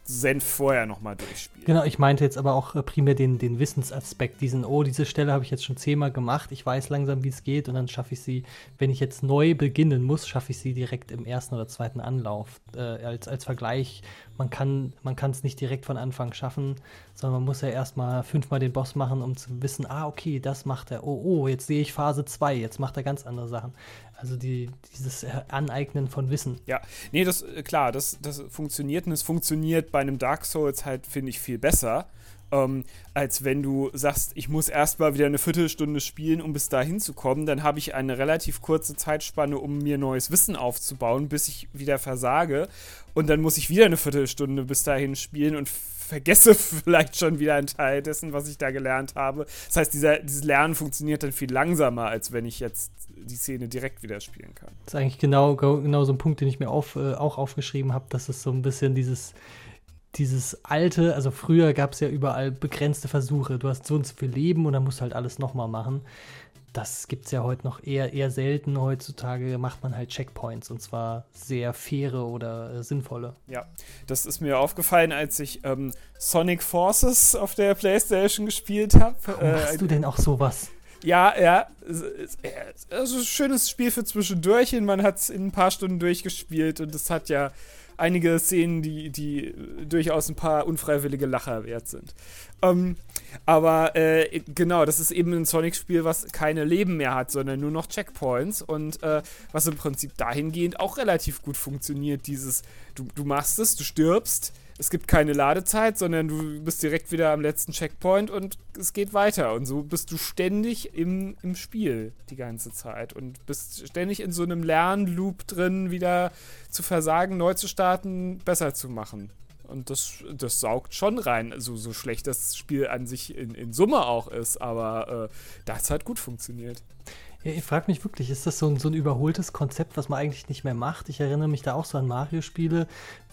Senf vorher nochmal durchspielen. Genau, ich meinte jetzt aber auch äh, primär den, den Wissensaspekt, diesen, oh, diese Stelle habe ich jetzt schon zehnmal gemacht, ich weiß langsam, wie es geht und dann schaffe ich sie, wenn ich jetzt neu beginnen muss, schaffe ich sie direkt im ersten oder zweiten Anlauf. Äh, als, als Vergleich, man kann man es nicht direkt von Anfang schaffen, sondern man muss ja erstmal fünfmal den Boss machen, um zu wissen, ah, okay, das macht er, oh, oh, jetzt sehe ich Phase 2, jetzt macht er ganz andere Sachen. Also die, dieses Aneignen von Wissen. Ja, nee, das, äh, klar, das, das funktioniert und es funktioniert bei einem Dark Souls halt, finde ich, viel besser. Ähm, als wenn du sagst, ich muss erstmal wieder eine Viertelstunde spielen, um bis dahin zu kommen. Dann habe ich eine relativ kurze Zeitspanne, um mir neues Wissen aufzubauen, bis ich wieder versage. Und dann muss ich wieder eine Viertelstunde bis dahin spielen und vergesse vielleicht schon wieder einen Teil dessen, was ich da gelernt habe. Das heißt, dieser, dieses Lernen funktioniert dann viel langsamer, als wenn ich jetzt die Szene direkt wieder spielen kann. Das ist eigentlich genau, genau so ein Punkt, den ich mir auf, äh, auch aufgeschrieben habe, dass es so ein bisschen dieses, dieses alte, also früher gab es ja überall begrenzte Versuche. Du hast so und so viel Leben und dann musst du halt alles nochmal machen. das gibt es ja heute noch eher, eher selten. Heutzutage macht man halt Checkpoints und zwar sehr faire oder äh, sinnvolle. Ja, das ist mir aufgefallen, als ich ähm, Sonic Forces auf der Playstation gespielt habe. Äh, machst du denn auch sowas? Ja, ja. Also schönes Spiel für zwischendurch. Man hat es in ein paar Stunden durchgespielt und es hat ja einige Szenen, die, die durchaus ein paar unfreiwillige Lacher wert sind. Ähm, aber äh, genau, das ist eben ein Sonic-Spiel, was keine Leben mehr hat, sondern nur noch Checkpoints und äh, was im Prinzip dahingehend auch relativ gut funktioniert. Dieses, du, du machst es, du stirbst, es gibt keine Ladezeit, sondern du bist direkt wieder am letzten Checkpoint und es geht weiter. Und so bist du ständig im, im Spiel die ganze Zeit und bist ständig in so einem Lernloop drin, wieder zu versagen, neu zu starten, besser zu machen. Und das, das saugt schon rein, also so schlecht das Spiel an sich in, in Summe auch ist, aber äh, das hat gut funktioniert. Ja, ich frage mich wirklich, ist das so ein, so ein überholtes Konzept, was man eigentlich nicht mehr macht? Ich erinnere mich da auch so an Mario-Spiele,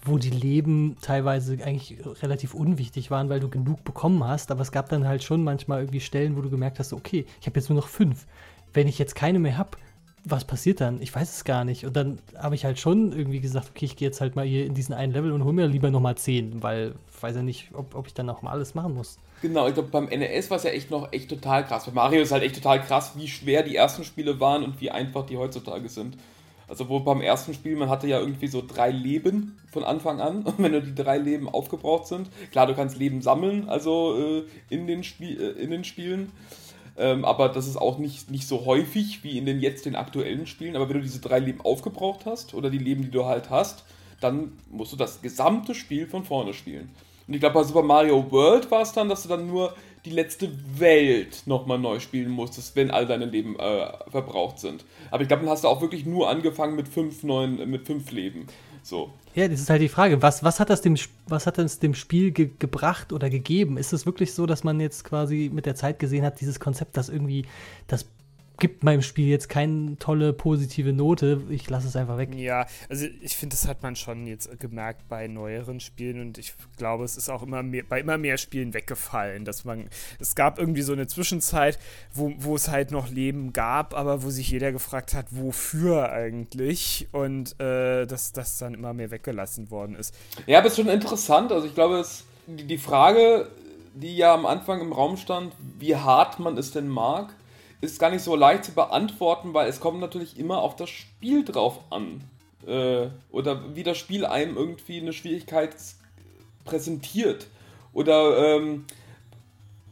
wo die Leben teilweise eigentlich relativ unwichtig waren, weil du genug bekommen hast, aber es gab dann halt schon manchmal irgendwie Stellen, wo du gemerkt hast, okay, ich habe jetzt nur noch fünf. Wenn ich jetzt keine mehr habe, was passiert dann? Ich weiß es gar nicht. Und dann habe ich halt schon irgendwie gesagt, okay, ich gehe jetzt halt mal hier in diesen einen Level und hole mir lieber nochmal 10, weil ich weiß ja nicht, ob, ob ich dann noch mal alles machen muss. Genau, ich glaube, beim NES war es ja echt noch echt total krass. Bei Mario ist halt echt total krass, wie schwer die ersten Spiele waren und wie einfach die heutzutage sind. Also wo beim ersten Spiel, man hatte ja irgendwie so drei Leben von Anfang an. Und wenn nur die drei Leben aufgebraucht sind, klar, du kannst Leben sammeln, also äh, in, den äh, in den Spielen. Ähm, aber das ist auch nicht, nicht so häufig wie in den jetzt den aktuellen Spielen. Aber wenn du diese drei Leben aufgebraucht hast oder die Leben, die du halt hast, dann musst du das gesamte Spiel von vorne spielen. Und ich glaube, bei Super Mario World war es dann, dass du dann nur die letzte Welt nochmal neu spielen musstest, wenn all deine Leben äh, verbraucht sind. Aber ich glaube, dann hast du auch wirklich nur angefangen mit fünf neuen, mit fünf Leben. So. Ja, das ist halt die Frage. Was, was hat das dem, was hat das dem Spiel ge gebracht oder gegeben? Ist es wirklich so, dass man jetzt quasi mit der Zeit gesehen hat, dieses Konzept, dass irgendwie das gibt meinem Spiel jetzt keine tolle positive Note. Ich lasse es einfach weg. Ja, also ich finde, das hat man schon jetzt gemerkt bei neueren Spielen und ich glaube, es ist auch immer mehr, bei immer mehr Spielen weggefallen, dass man, es gab irgendwie so eine Zwischenzeit, wo, wo es halt noch Leben gab, aber wo sich jeder gefragt hat, wofür eigentlich und äh, dass das dann immer mehr weggelassen worden ist. Ja, aber es ist schon interessant. Also ich glaube, es, die Frage, die ja am Anfang im Raum stand, wie hart man es denn mag, ist gar nicht so leicht zu beantworten, weil es kommt natürlich immer auf das Spiel drauf an. Äh, oder wie das Spiel einem irgendwie eine Schwierigkeit präsentiert. Oder ähm,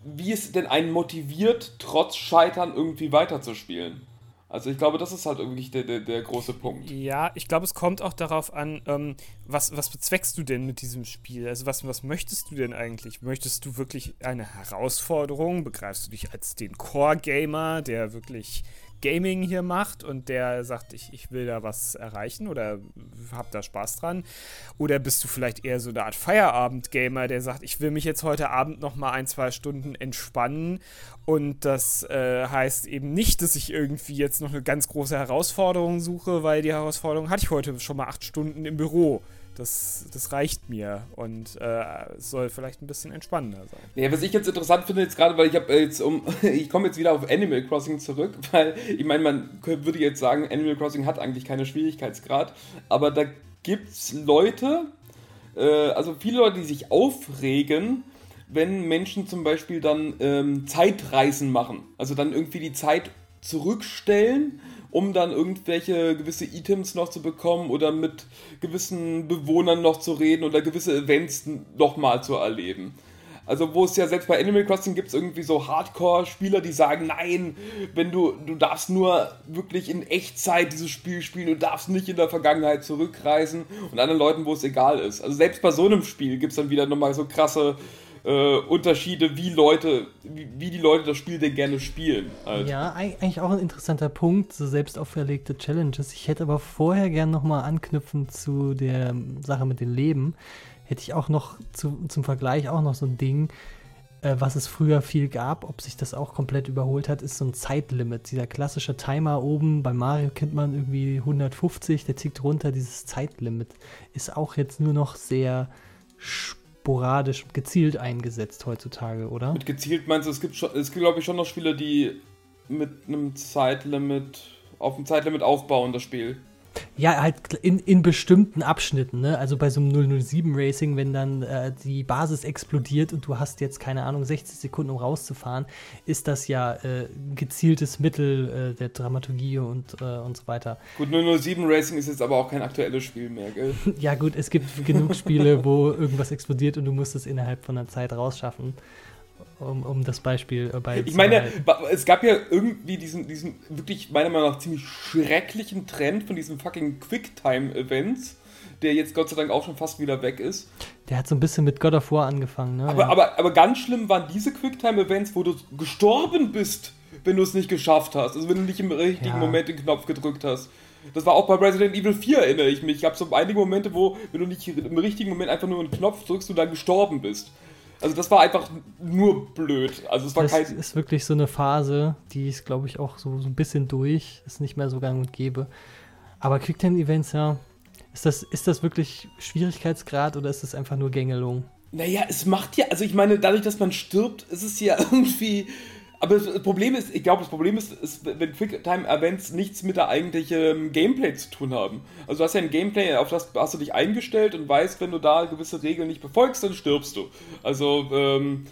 wie es denn einen motiviert, trotz Scheitern irgendwie weiterzuspielen. Also ich glaube, das ist halt wirklich der, der, der große Punkt. Ja, ich glaube, es kommt auch darauf an, ähm, was, was bezweckst du denn mit diesem Spiel? Also was, was möchtest du denn eigentlich? Möchtest du wirklich eine Herausforderung? Begreifst du dich als den Core-Gamer, der wirklich Gaming hier macht und der sagt, ich, ich will da was erreichen oder hab da Spaß dran? Oder bist du vielleicht eher so eine Art Feierabend-Gamer, der sagt, ich will mich jetzt heute Abend noch mal ein, zwei Stunden entspannen und das äh, heißt eben nicht, dass ich irgendwie jetzt noch eine ganz große Herausforderung suche, weil die Herausforderung hatte ich heute schon mal acht Stunden im Büro das, das reicht mir und äh, soll vielleicht ein bisschen entspannender sein. Ja, was ich jetzt interessant finde, jetzt gerade, weil ich habe jetzt um, ich komme jetzt wieder auf Animal Crossing zurück, weil ich meine, man würde jetzt sagen, Animal Crossing hat eigentlich keine Schwierigkeitsgrad, aber da gibt es Leute, äh, also viele Leute, die sich aufregen, wenn Menschen zum Beispiel dann ähm, Zeitreisen machen, also dann irgendwie die Zeit zurückstellen um dann irgendwelche gewisse Items noch zu bekommen oder mit gewissen Bewohnern noch zu reden oder gewisse Events nochmal zu erleben. Also wo es ja selbst bei Animal Crossing gibt es irgendwie so Hardcore-Spieler, die sagen, nein, wenn du, du darfst nur wirklich in Echtzeit dieses Spiel spielen, du darfst nicht in der Vergangenheit zurückreisen und anderen Leuten, wo es egal ist. Also selbst bei so einem Spiel gibt es dann wieder nochmal so krasse äh, Unterschiede, wie Leute, wie, wie, die Leute das Spiel denn gerne spielen. Halt. Ja, eigentlich auch ein interessanter Punkt, so selbst auferlegte Challenges. Ich hätte aber vorher gerne nochmal anknüpfen zu der Sache mit dem Leben. Hätte ich auch noch zu, zum Vergleich auch noch so ein Ding, äh, was es früher viel gab, ob sich das auch komplett überholt hat, ist so ein Zeitlimit. Dieser klassische Timer oben, bei Mario kennt man irgendwie 150, der tickt runter, dieses Zeitlimit ist auch jetzt nur noch sehr spannend sporadisch gezielt eingesetzt heutzutage, oder? Mit gezielt meinst du, es gibt, schon, es gibt glaube ich schon noch Spiele, die mit einem Zeitlimit, auf ein Zeitlimit aufbauen, das Spiel. Ja, halt in, in bestimmten Abschnitten, ne? Also bei so einem 007 Racing, wenn dann äh, die Basis explodiert und du hast jetzt, keine Ahnung, 60 Sekunden, um rauszufahren, ist das ja äh, gezieltes Mittel äh, der Dramaturgie und, äh, und so weiter. Gut, 007 Racing ist jetzt aber auch kein aktuelles Spiel mehr, gell? ja, gut, es gibt genug Spiele, wo irgendwas explodiert und du musst es innerhalb von einer Zeit rausschaffen um, um das Beispiel äh, bei Ich meine, es gab ja irgendwie diesen, diesen wirklich meiner Meinung nach ziemlich schrecklichen Trend von diesen fucking Quicktime-Events, der jetzt Gott sei Dank auch schon fast wieder weg ist. Der hat so ein bisschen mit God of War angefangen, ne? Aber, ja. aber, aber ganz schlimm waren diese Quicktime-Events, wo du gestorben bist, wenn du es nicht geschafft hast. Also wenn du nicht im richtigen ja. Moment den Knopf gedrückt hast. Das war auch bei Resident Evil 4, erinnere ich mich. Ich habe so einige Momente, wo, wenn du nicht im richtigen Moment einfach nur einen Knopf drückst, du dann gestorben bist. Also das war einfach nur blöd. Also es war das kein. ist wirklich so eine Phase, die ist, glaube ich, auch so, so ein bisschen durch. Ist nicht mehr so gang und gäbe. Aber Quicktime-Events, ja. Ist das, ist das wirklich Schwierigkeitsgrad oder ist das einfach nur Gängelung? Naja, es macht ja, also ich meine, dadurch, dass man stirbt, ist es ja irgendwie aber das Problem ist, ich glaube, das Problem ist, ist wenn Quicktime-Events nichts mit der eigentlichen Gameplay zu tun haben. Also du hast ja ein Gameplay, auf das hast du dich eingestellt und weißt, wenn du da gewisse Regeln nicht befolgst, dann stirbst du. Also, ähm,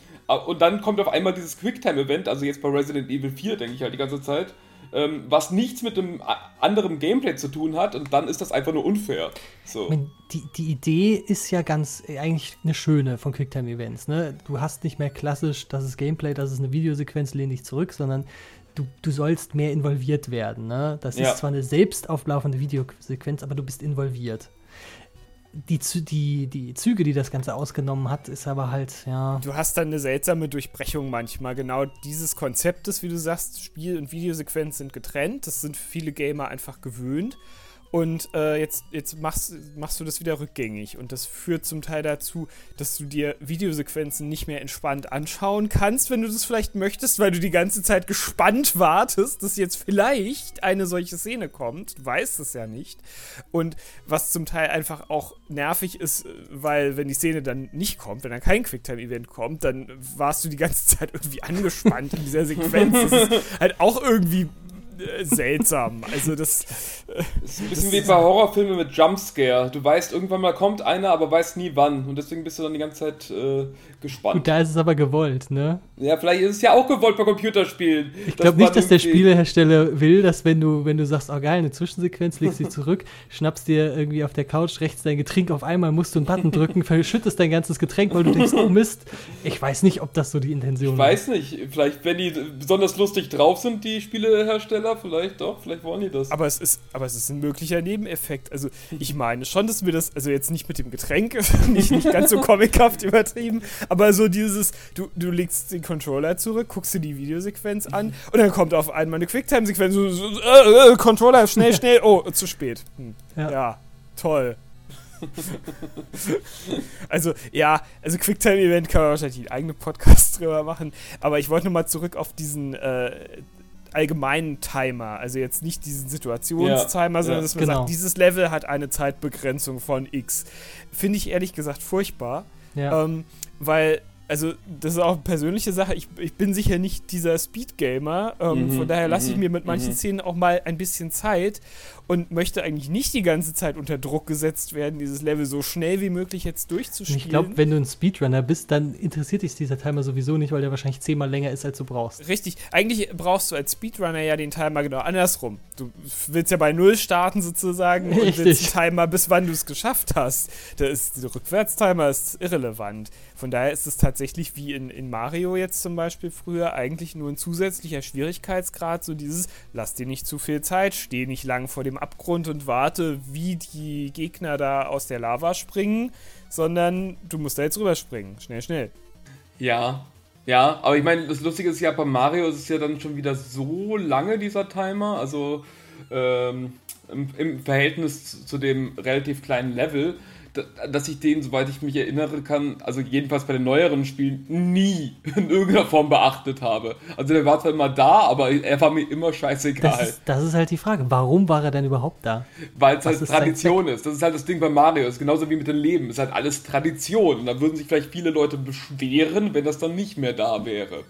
und dann kommt auf einmal dieses Quicktime-Event, also jetzt bei Resident Evil 4, denke ich halt die ganze Zeit, ähm, was nichts mit dem anderen Gameplay zu tun hat und dann ist das einfach nur unfair. So. Die, die Idee ist ja ganz äh, eigentlich eine schöne von Quicktime-Events. Ne? Du hast nicht mehr klassisch, das ist Gameplay, das ist eine Videosequenz, lehn dich zurück, sondern du, du sollst mehr involviert werden. Ne? Das ja. ist zwar eine selbst auflaufende Videosequenz, aber du bist involviert die, die, die Züge, die das Ganze ausgenommen hat, ist aber halt, ja. Du hast dann eine seltsame Durchbrechung manchmal. Genau dieses Konzept ist, wie du sagst, Spiel- und Videosequenz sind getrennt. Das sind viele Gamer einfach gewöhnt. Und äh, jetzt, jetzt machst, machst du das wieder rückgängig. Und das führt zum Teil dazu, dass du dir Videosequenzen nicht mehr entspannt anschauen kannst, wenn du das vielleicht möchtest, weil du die ganze Zeit gespannt wartest, dass jetzt vielleicht eine solche Szene kommt. Du weißt es ja nicht. Und was zum Teil einfach auch nervig ist, weil wenn die Szene dann nicht kommt, wenn dann kein Quicktime-Event kommt, dann warst du die ganze Zeit irgendwie angespannt in dieser Sequenz. Das ist halt auch irgendwie seltsam. Also das, das ist ein bisschen wie bei Horrorfilmen mit Jumpscare. Du weißt, irgendwann mal kommt einer, aber weißt nie wann. Und deswegen bist du dann die ganze Zeit äh, gespannt. Gut, da ist es aber gewollt, ne? Ja, vielleicht ist es ja auch gewollt bei Computerspielen. Ich glaube nicht, dass der Spielehersteller will, dass wenn du, wenn du sagst, oh geil, eine Zwischensequenz, legst sie zurück, schnappst dir irgendwie auf der Couch rechts dein Getränk, auf einmal musst du einen Button drücken, verschüttest dein ganzes Getränk, weil du denkst, oh Mist. Ich weiß nicht, ob das so die Intention ist. Ich weiß nicht. Vielleicht, wenn die besonders lustig drauf sind, die Spielehersteller, vielleicht doch, vielleicht wollen die das. Aber es ist, aber es ist ein möglicher Nebeneffekt. Also ich meine schon, dass wir das, also jetzt nicht mit dem Getränk, nicht, nicht ganz so comichaft übertrieben, aber so dieses, du, du legst den Controller zurück, guckst dir die Videosequenz an und dann kommt auf einmal eine Quicktime-Sequenz. So, so, äh, äh, Controller, schnell, schnell. Oh, zu spät. Hm. Ja. ja, toll. also, ja, also Quicktime-Event kann man wahrscheinlich einen eigenen Podcast drüber machen. Aber ich wollte nochmal zurück auf diesen äh, allgemeinen Timer. Also jetzt nicht diesen Situationstimer, ja, sondern ja, dass man genau. sagt, dieses Level hat eine Zeitbegrenzung von X. Finde ich ehrlich gesagt furchtbar. Ja. Ähm, weil also das ist auch eine persönliche Sache. Ich, ich bin sicher nicht dieser Speed-Gamer. Ähm, mhm, von daher lasse ich mhm, mir mit manchen mhm. Szenen auch mal ein bisschen Zeit und möchte eigentlich nicht die ganze Zeit unter Druck gesetzt werden, dieses Level so schnell wie möglich jetzt durchzuspielen. Ich glaube, wenn du ein Speedrunner bist, dann interessiert dich dieser Timer sowieso nicht, weil der wahrscheinlich zehnmal länger ist, als du brauchst. Richtig. Eigentlich brauchst du als Speedrunner ja den Timer genau andersrum. Du willst ja bei Null starten sozusagen Richtig. und willst den Timer, bis wann du es geschafft hast. Da ist, der Rückwärtstimer ist irrelevant. Von daher ist es tatsächlich wie in, in Mario jetzt zum Beispiel früher eigentlich nur ein zusätzlicher Schwierigkeitsgrad, so dieses, lass dir nicht zu viel Zeit, steh nicht lang vor dem Abgrund und warte, wie die Gegner da aus der Lava springen, sondern du musst da jetzt rüberspringen. Schnell, schnell. Ja, ja, aber ich meine, das Lustige ist ja, bei Mario ist es ja dann schon wieder so lange, dieser Timer. Also ähm, im, im, Verhältnis zu dem relativ kleinen Level dass ich den, soweit ich mich erinnere kann, also jedenfalls bei den neueren Spielen, nie in irgendeiner Form beachtet habe. Also der war zwar immer da, aber er war mir immer scheißegal. Das ist, das ist halt die Frage. Warum war er denn überhaupt da? Weil es halt Tradition ist. Das ist halt das Ding bei Mario. Das ist genauso wie mit dem Leben. Es ist halt alles Tradition. Und da würden sich vielleicht viele Leute beschweren, wenn das dann nicht mehr da wäre.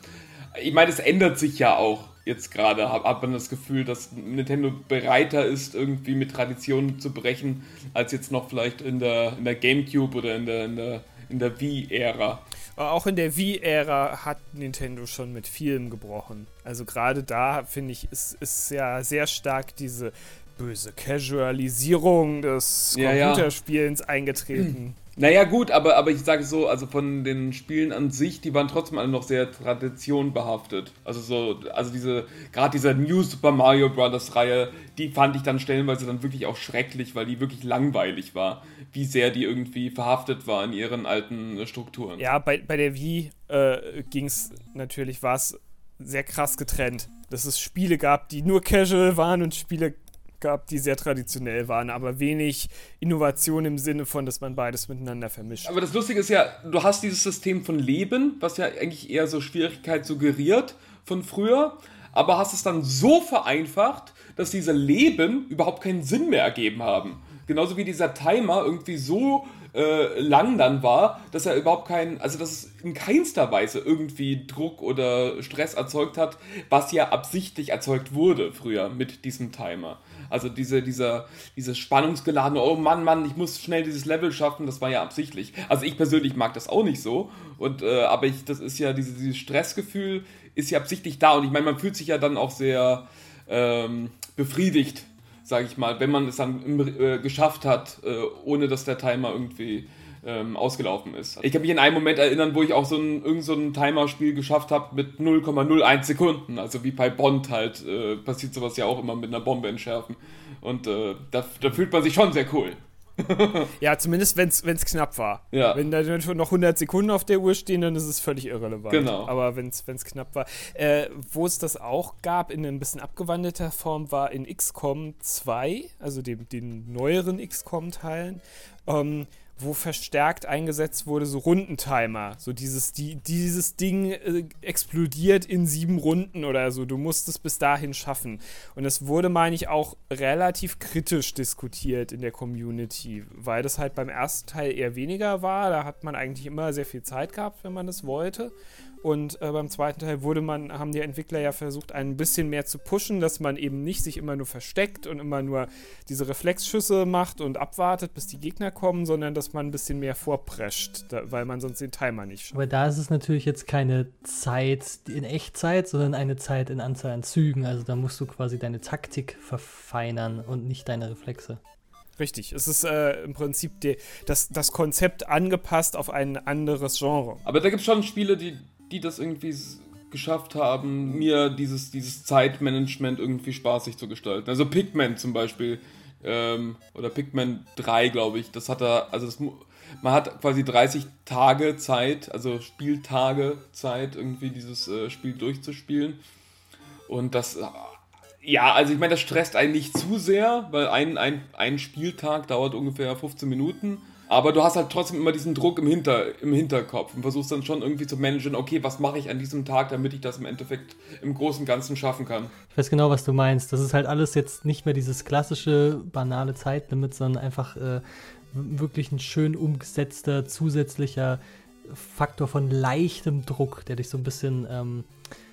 Ich meine, es ändert sich ja auch jetzt gerade hat, man das Gefühl, dass Nintendo bereiter ist, irgendwie mit Traditionen zu brechen, als jetzt noch vielleicht in der, in der GameCube oder in der, in der, in der Wii-Ära. Auch in der Wii-Ära hat Nintendo schon mit vielem gebrochen. Also gerade da, finde ich, ist, ist ja sehr stark diese böse Casualisierung des Ja, ja. Computerspielens eingetreten. Naja, gut, aber, aber ich sage so, also von den Spielen an sich, die waren trotzdem alle noch sehr traditionbehaftet. Also so, also diese, gerade diese New Super Mario Bros. Reihe, die fand ich dann stellenweise dann wirklich auch schrecklich, weil die wirklich langweilig war. Wie sehr die irgendwie verhaftet war in ihren alten äh, Strukturen. Ja, bei, bei der Wii äh, ging es natürlich, war es sehr krass getrennt. Dass es Spiele gab, die nur casual waren und Spiele gab, die sehr traditionell waren, aber wenig Innovation im Sinne von, dass man beides miteinander vermischt. Aber das Lustige ist ja, du hast dieses System von Leben, was ja eigentlich eher so Schwierigkeit suggeriert von früher, aber hast es dann so vereinfacht, dass diese Leben überhaupt keinen Sinn mehr ergeben haben. Genauso wie dieser Timer irgendwie so äh, lang dann war, dass er überhaupt keinen, also dass es in keinster Weise irgendwie Druck oder Stress erzeugt hat, was ja absichtlich erzeugt wurde früher mit diesem Timer. Also diese, dieser, dieses spannungsgeladene, oh Mann, Mann, ich muss schnell dieses Level schaffen, das war ja absichtlich. Also ich persönlich mag das auch nicht so. Und, äh, aber ich, das ist ja, diese, dieses Stressgefühl ist ja absichtlich da. Und ich meine, man fühlt sich ja dann auch sehr ähm, befriedigt, sage ich mal, wenn man es dann äh, geschafft hat, äh, ohne dass der Timer irgendwie ähm, ausgelaufen ist. Ich kann mich in einen Moment erinnern, wo ich auch so ein, irgend so ein Timer-Spiel geschafft habe mit 0,01 Sekunden. Also wie bei Bond halt äh, passiert sowas ja auch immer mit einer Bombe entschärfen. Und äh, da, da fühlt man sich schon sehr cool. Ja, zumindest wenn es knapp war. Ja. Wenn da noch 100 Sekunden auf der Uhr stehen, dann ist es völlig irrelevant. Genau. Aber wenn es knapp war. Äh, wo es das auch gab, in ein bisschen abgewandelter Form, war in XCOM 2, also dem, den neueren XCOM-Teilen. Ähm, wo verstärkt eingesetzt wurde, so Rundentimer. So dieses, die, dieses Ding äh, explodiert in sieben Runden oder so. Du musst es bis dahin schaffen. Und das wurde, meine ich, auch relativ kritisch diskutiert in der Community, weil das halt beim ersten Teil eher weniger war. Da hat man eigentlich immer sehr viel Zeit gehabt, wenn man das wollte. Und äh, beim zweiten Teil wurde man, haben die Entwickler ja versucht, ein bisschen mehr zu pushen, dass man eben nicht sich immer nur versteckt und immer nur diese Reflexschüsse macht und abwartet, bis die Gegner kommen, sondern dass man ein bisschen mehr vorprescht, da, weil man sonst den Timer nicht schafft. Aber da ist es natürlich jetzt keine Zeit in Echtzeit, sondern eine Zeit in Anzahl an Zügen. Also da musst du quasi deine Taktik verfeinern und nicht deine Reflexe. Richtig, es ist äh, im Prinzip die, das, das Konzept angepasst auf ein anderes Genre. Aber da gibt es schon Spiele, die, die das irgendwie geschafft haben, mir dieses, dieses Zeitmanagement irgendwie spaßig zu gestalten. Also Pikmin zum Beispiel, ähm, oder Pikmin 3, glaube ich, das hat er, also das, man hat quasi 30 Tage Zeit, also Spieltage Zeit, irgendwie dieses äh, Spiel durchzuspielen. Und das, äh, ja, also ich meine, das stresst einen nicht zu sehr, weil ein, ein, ein Spieltag dauert ungefähr 15 Minuten. Aber du hast halt trotzdem immer diesen Druck im, Hinter, im Hinterkopf und versuchst dann schon irgendwie zu managen, okay, was mache ich an diesem Tag, damit ich das im Endeffekt im Großen und Ganzen schaffen kann. Ich weiß genau, was du meinst. Das ist halt alles jetzt nicht mehr dieses klassische, banale Zeitlimit, sondern einfach äh, wirklich ein schön umgesetzter, zusätzlicher Faktor von leichtem Druck, der dich so ein bisschen ähm, äh,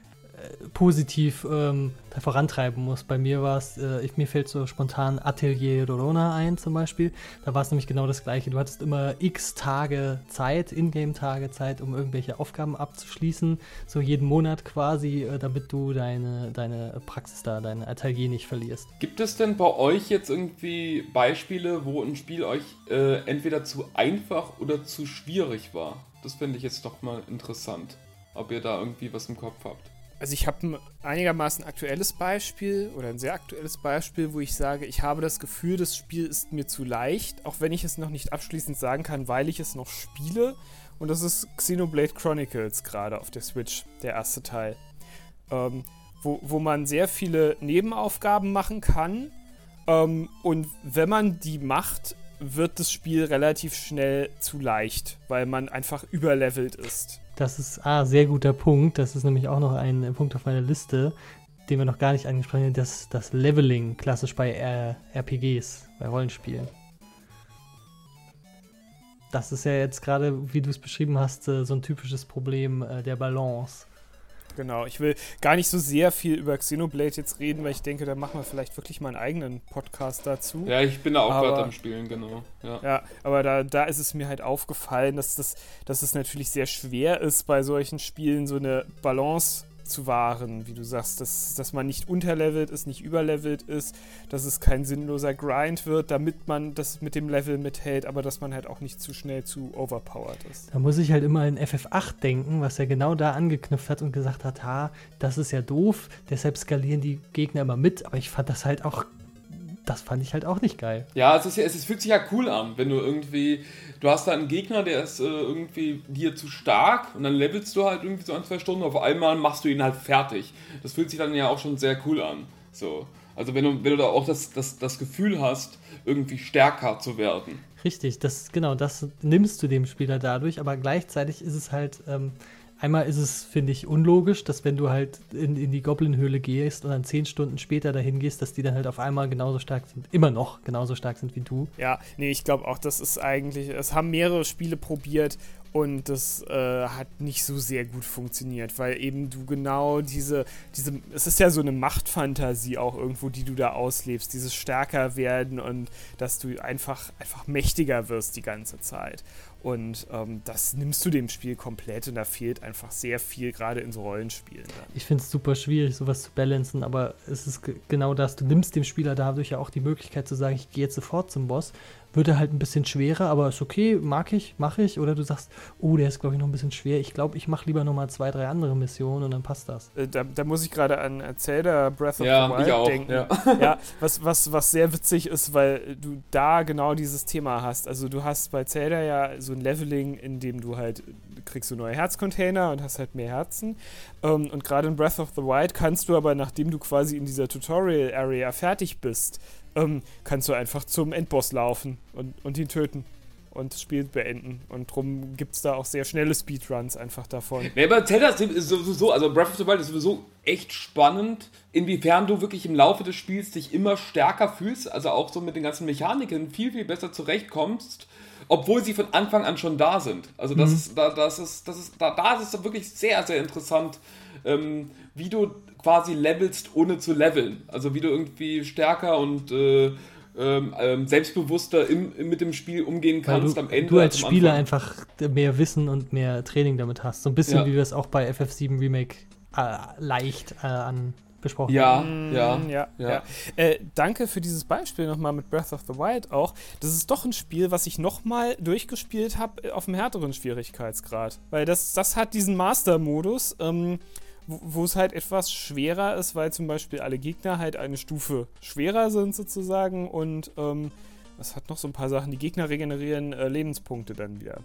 positiv ähm, vorantreiben muss. Bei mir war es, äh, mir fällt so spontan Atelier Rorona ein zum Beispiel. Da war es nämlich genau das gleiche. Du hattest immer x Tage Zeit, Ingame-Tage Zeit, um irgendwelche Aufgaben abzuschließen, so jeden Monat quasi, äh, damit du deine, deine Praxis da, dein Atelier nicht verlierst. Gibt es denn bei euch jetzt irgendwie Beispiele, wo ein Spiel euch äh, entweder zu einfach oder zu schwierig war? Das finde ich jetzt doch mal interessant, ob ihr da irgendwie was im Kopf habt. Also ich habe ein einigermaßen aktuelles Beispiel oder ein sehr aktuelles Beispiel, wo ich sage, ich habe das Gefühl, das Spiel ist mir zu leicht, auch wenn ich es noch nicht abschließend sagen kann, weil ich es noch spiele. Und das ist Xenoblade Chronicles gerade auf der Switch, der erste Teil. Ähm, wo, wo man sehr viele Nebenaufgaben machen kann. Ähm, und wenn man die macht, wird das Spiel relativ schnell zu leicht, weil man einfach überlevelt ist. Das ist ah, sehr guter Punkt. Das ist nämlich auch noch ein äh, Punkt auf meiner Liste, den wir noch gar nicht angesprochen haben. Das, das Leveling, klassisch bei äh, RPGs, bei Rollenspielen. Das ist ja jetzt gerade, wie du es beschrieben hast, äh, so ein typisches Problem äh, der Balance. Genau, ich will gar nicht so sehr viel über Xenoblade jetzt reden, weil ich denke, da machen wir vielleicht wirklich mal einen eigenen Podcast dazu. Ja, ich bin da auch gerade am Spielen, genau. Ja, ja aber da, da ist es mir halt aufgefallen, dass, das, dass es natürlich sehr schwer ist, bei solchen Spielen so eine Balance zu wahren, wie du sagst, dass, dass man nicht unterlevelt ist, nicht überlevelt ist, dass es kein sinnloser Grind wird, damit man das mit dem Level mithält, aber dass man halt auch nicht zu schnell zu overpowered ist. Da muss ich halt immer in FF8 denken, was er genau da angeknüpft hat und gesagt hat, ha, das ist ja doof, deshalb skalieren die Gegner immer mit, aber ich fand das halt auch das fand ich halt auch nicht geil. Ja, es, ist ja, es fühlt sich ja cool an, wenn du irgendwie, du hast da einen Gegner, der ist äh, irgendwie dir zu stark und dann levelst du halt irgendwie so ein, zwei Stunden, auf einmal machst du ihn halt fertig. Das fühlt sich dann ja auch schon sehr cool an. So. Also wenn du, wenn du da auch das, das, das Gefühl hast, irgendwie stärker zu werden. Richtig, das, genau, das nimmst du dem Spieler dadurch, aber gleichzeitig ist es halt, ähm, Einmal ist es, finde ich, unlogisch, dass wenn du halt in, in die Goblin-Höhle gehst und dann zehn Stunden später dahin gehst, dass die dann halt auf einmal genauso stark sind, immer noch genauso stark sind wie du. Ja, nee, ich glaube auch, das ist eigentlich, es haben mehrere Spiele probiert und das äh, hat nicht so sehr gut funktioniert, weil eben du genau diese, diese, es ist ja so eine Machtfantasie auch irgendwo, die du da auslebst, dieses stärker werden und dass du einfach, einfach mächtiger wirst die ganze Zeit. Und ähm, das nimmst du dem Spiel komplett und da fehlt einfach sehr viel, gerade in so Rollenspielen. Dann. Ich finde es super schwierig, sowas zu balancen, aber es ist genau das. Du nimmst dem Spieler dadurch ja auch die Möglichkeit zu sagen, ich gehe jetzt sofort zum Boss wird er halt ein bisschen schwerer, aber ist okay, mag ich, mache ich. Oder du sagst, oh, der ist, glaube ich, noch ein bisschen schwer. Ich glaube, ich mache lieber nochmal zwei, drei andere Missionen und dann passt das. Äh, da, da, muss ich gerade an Zelda Breath of ja, the Wild denken. Ja, ja was, was, was sehr witzig ist, weil du da genau dieses Thema hast. Also du hast bei Zelda ja so ein Leveling, in dem du halt kriegst du neue Herzcontainer und hast halt mehr Herzen. Um, ähm, und gerade in Breath of the Wild kannst du aber, nachdem du quasi in dieser Tutorial-Area fertig bist, ähm, kannst du einfach zum Endboss laufen und, und ihn töten und das Spiel beenden. Und darum gibt es da auch sehr schnelle Speedruns einfach davon. Ja, aber Zelda ist sowieso, also Breath of the Wild ist sowieso echt spannend, inwiefern du wirklich im Laufe des Spiels dich immer stärker fühlst, also auch so mit den ganzen Mechaniken viel, viel besser zurechtkommst, obwohl sie von Anfang an schon da sind. Also das mhm. ist, da, das ist, das ist, da, da ist es wirklich sehr, sehr interessant, ähm, wie du quasi levelst, ohne zu leveln. Also wie du irgendwie stärker und äh, ähm, ähm, selbstbewusster im, mit dem Spiel umgehen kannst du, am Ende. Du als Spieler einfach mehr Wissen und mehr Training damit hast. So ein bisschen ja. wie wir es auch bei FF7 Remake äh, leicht äh, an besprochen ja, haben. Ja, ja, ja. ja. Äh, danke für dieses Beispiel nochmal mit Breath of the Wild auch. Das ist doch ein Spiel, was ich nochmal durchgespielt habe äh, auf einem härteren Schwierigkeitsgrad. Weil das, das hat diesen Master-Modus. Ähm, wo es halt etwas schwerer ist, weil zum Beispiel alle Gegner halt eine Stufe schwerer sind sozusagen und ähm, es hat noch so ein paar Sachen. Die Gegner regenerieren äh, Lebenspunkte dann wieder,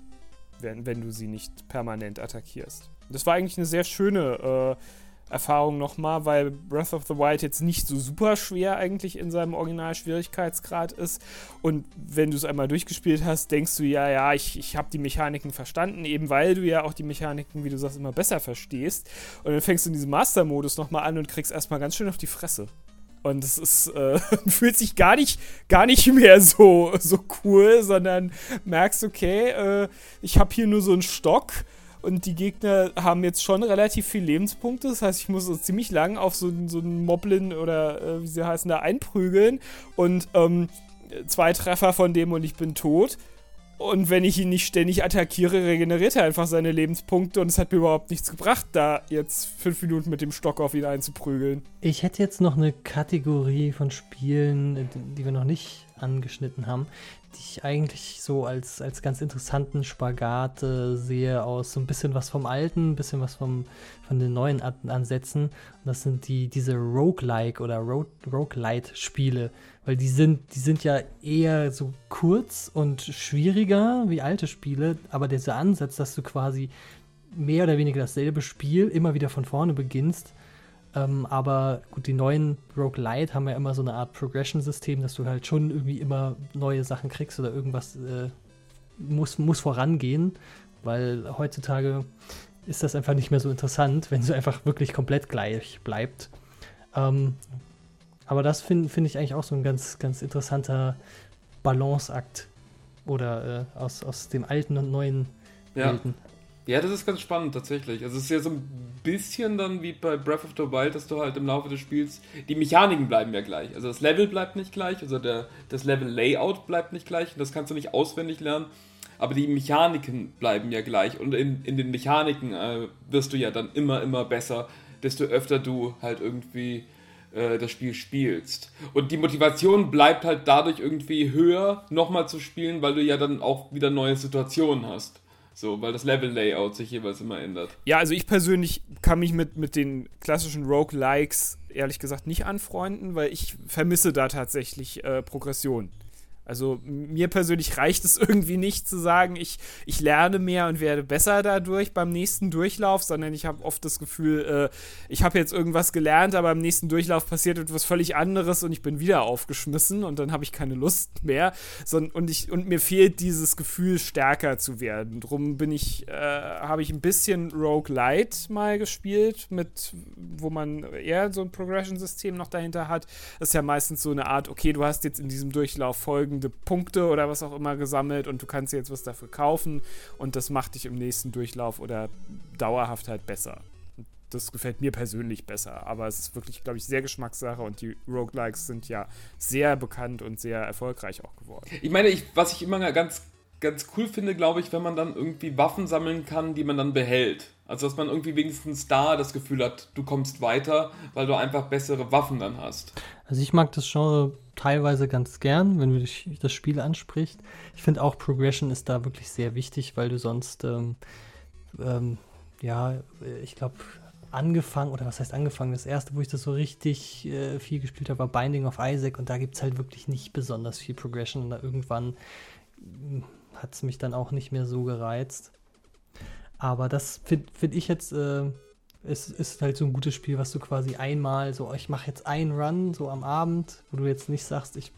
wenn, wenn du sie nicht permanent attackierst. Das war eigentlich eine sehr schöne äh, Erfahrung nochmal, weil Breath of the Wild jetzt nicht so super schwer eigentlich in seinem Original-Schwierigkeitsgrad ist. Und wenn du es einmal durchgespielt hast, denkst du, ja, ja, ich, ich habe die Mechaniken verstanden, eben weil du ja auch die Mechaniken, wie du sagst, immer besser verstehst. Und dann fängst du in diesem Master-Modus nochmal an und kriegst erstmal ganz schön auf die Fresse. Und es ist, äh, fühlt sich gar nicht, gar nicht mehr so, so cool, sondern merkst, okay, äh, ich habe hier nur so einen Stock und die Gegner haben jetzt schon relativ viel Lebenspunkte. Das heißt, ich muss so ziemlich lang auf so, so einen Moblin oder äh, wie sie heißen da einprügeln. Und ähm, zwei Treffer von dem und ich bin tot. Und wenn ich ihn nicht ständig attackiere, regeneriert er einfach seine Lebenspunkte und es hat mir überhaupt nichts gebracht, da jetzt fünf Minuten mit dem Stock auf ihn einzuprügeln. Ich hätte jetzt noch eine Kategorie von Spielen, die wir noch nicht angeschnitten haben, die ich eigentlich so als, als ganz interessanten Spagat äh, sehe aus so ein bisschen was vom Alten, ein bisschen was vom, von den neuen Ansätzen. Und das sind die, diese Roguelike oder Roguelite-Spiele, weil die sind, die sind ja eher so kurz und schwieriger wie alte Spiele, aber dieser Ansatz, dass du quasi mehr oder weniger dasselbe Spiel immer wieder von vorne beginnst, ähm, aber gut, die neuen Roguelite haben ja immer so eine Art Progression-System, dass du halt schon irgendwie immer neue Sachen kriegst oder irgendwas äh, muss, muss vorangehen, weil heutzutage ist das einfach nicht mehr so interessant, wenn es einfach wirklich komplett gleich bleibt. Ähm, aber das finde find ich eigentlich auch so ein ganz, ganz interessanter Balanceakt oder äh, aus, aus dem alten und neuen ja. Welten. Ja, das ist ganz spannend tatsächlich. Also es ist ja so ein bisschen dann wie bei Breath of the Wild, dass du halt im Laufe des Spiels, die Mechaniken bleiben ja gleich. Also das Level bleibt nicht gleich, also der, das Level-Layout bleibt nicht gleich, das kannst du nicht auswendig lernen, aber die Mechaniken bleiben ja gleich und in, in den Mechaniken äh, wirst du ja dann immer, immer besser, desto öfter du halt irgendwie äh, das Spiel spielst. Und die Motivation bleibt halt dadurch irgendwie höher, nochmal zu spielen, weil du ja dann auch wieder neue Situationen hast. So, weil das Level-Layout sich jeweils immer ändert. Ja, also ich persönlich kann mich mit, mit den klassischen Roguelikes ehrlich gesagt nicht anfreunden, weil ich vermisse da tatsächlich äh, Progression. Also mir persönlich reicht es irgendwie nicht zu sagen, ich, ich lerne mehr und werde besser dadurch beim nächsten Durchlauf, sondern ich habe oft das Gefühl, äh, ich habe jetzt irgendwas gelernt, aber im nächsten Durchlauf passiert etwas völlig anderes und ich bin wieder aufgeschmissen und dann habe ich keine Lust mehr. So, und, ich, und mir fehlt dieses Gefühl, stärker zu werden. Drum bin ich, äh, habe ich ein bisschen Rogue Light mal gespielt, mit, wo man eher so ein Progression-System noch dahinter hat. Das ist ja meistens so eine Art, okay, du hast jetzt in diesem Durchlauf folgende folgende Punkte oder was auch immer gesammelt und du kannst jetzt was dafür kaufen und das macht dich im nächsten Durchlauf oder dauerhaft halt besser. Das gefällt mir persönlich besser, aber es ist wirklich, glaube ich, sehr Geschmackssache und die Roguelikes sind ja sehr bekannt und sehr erfolgreich auch geworden. Ich meine, ich, was ich immer ganz, ganz cool finde, glaube ich, wenn man dann irgendwie Waffen sammeln kann, die man dann behält. Also, dass man irgendwie wenigstens da das Gefühl hat, du kommst weiter, weil du einfach bessere Waffen dann hast. Also, ich mag das Genre teilweise ganz gern, wenn du das Spiel ansprichst. Ich finde auch Progression ist da wirklich sehr wichtig, weil du sonst, ähm, ähm, ja, ich glaube, angefangen, oder was heißt angefangen? Das erste, wo ich das so richtig äh, viel gespielt habe, war Binding of Isaac und da gibt es halt wirklich nicht besonders viel Progression und da irgendwann hm, hat es mich dann auch nicht mehr so gereizt. Aber das finde find ich jetzt äh, es ist halt so ein gutes Spiel, was du quasi einmal so, ich mache jetzt einen Run so am Abend, wo du jetzt nicht sagst, ich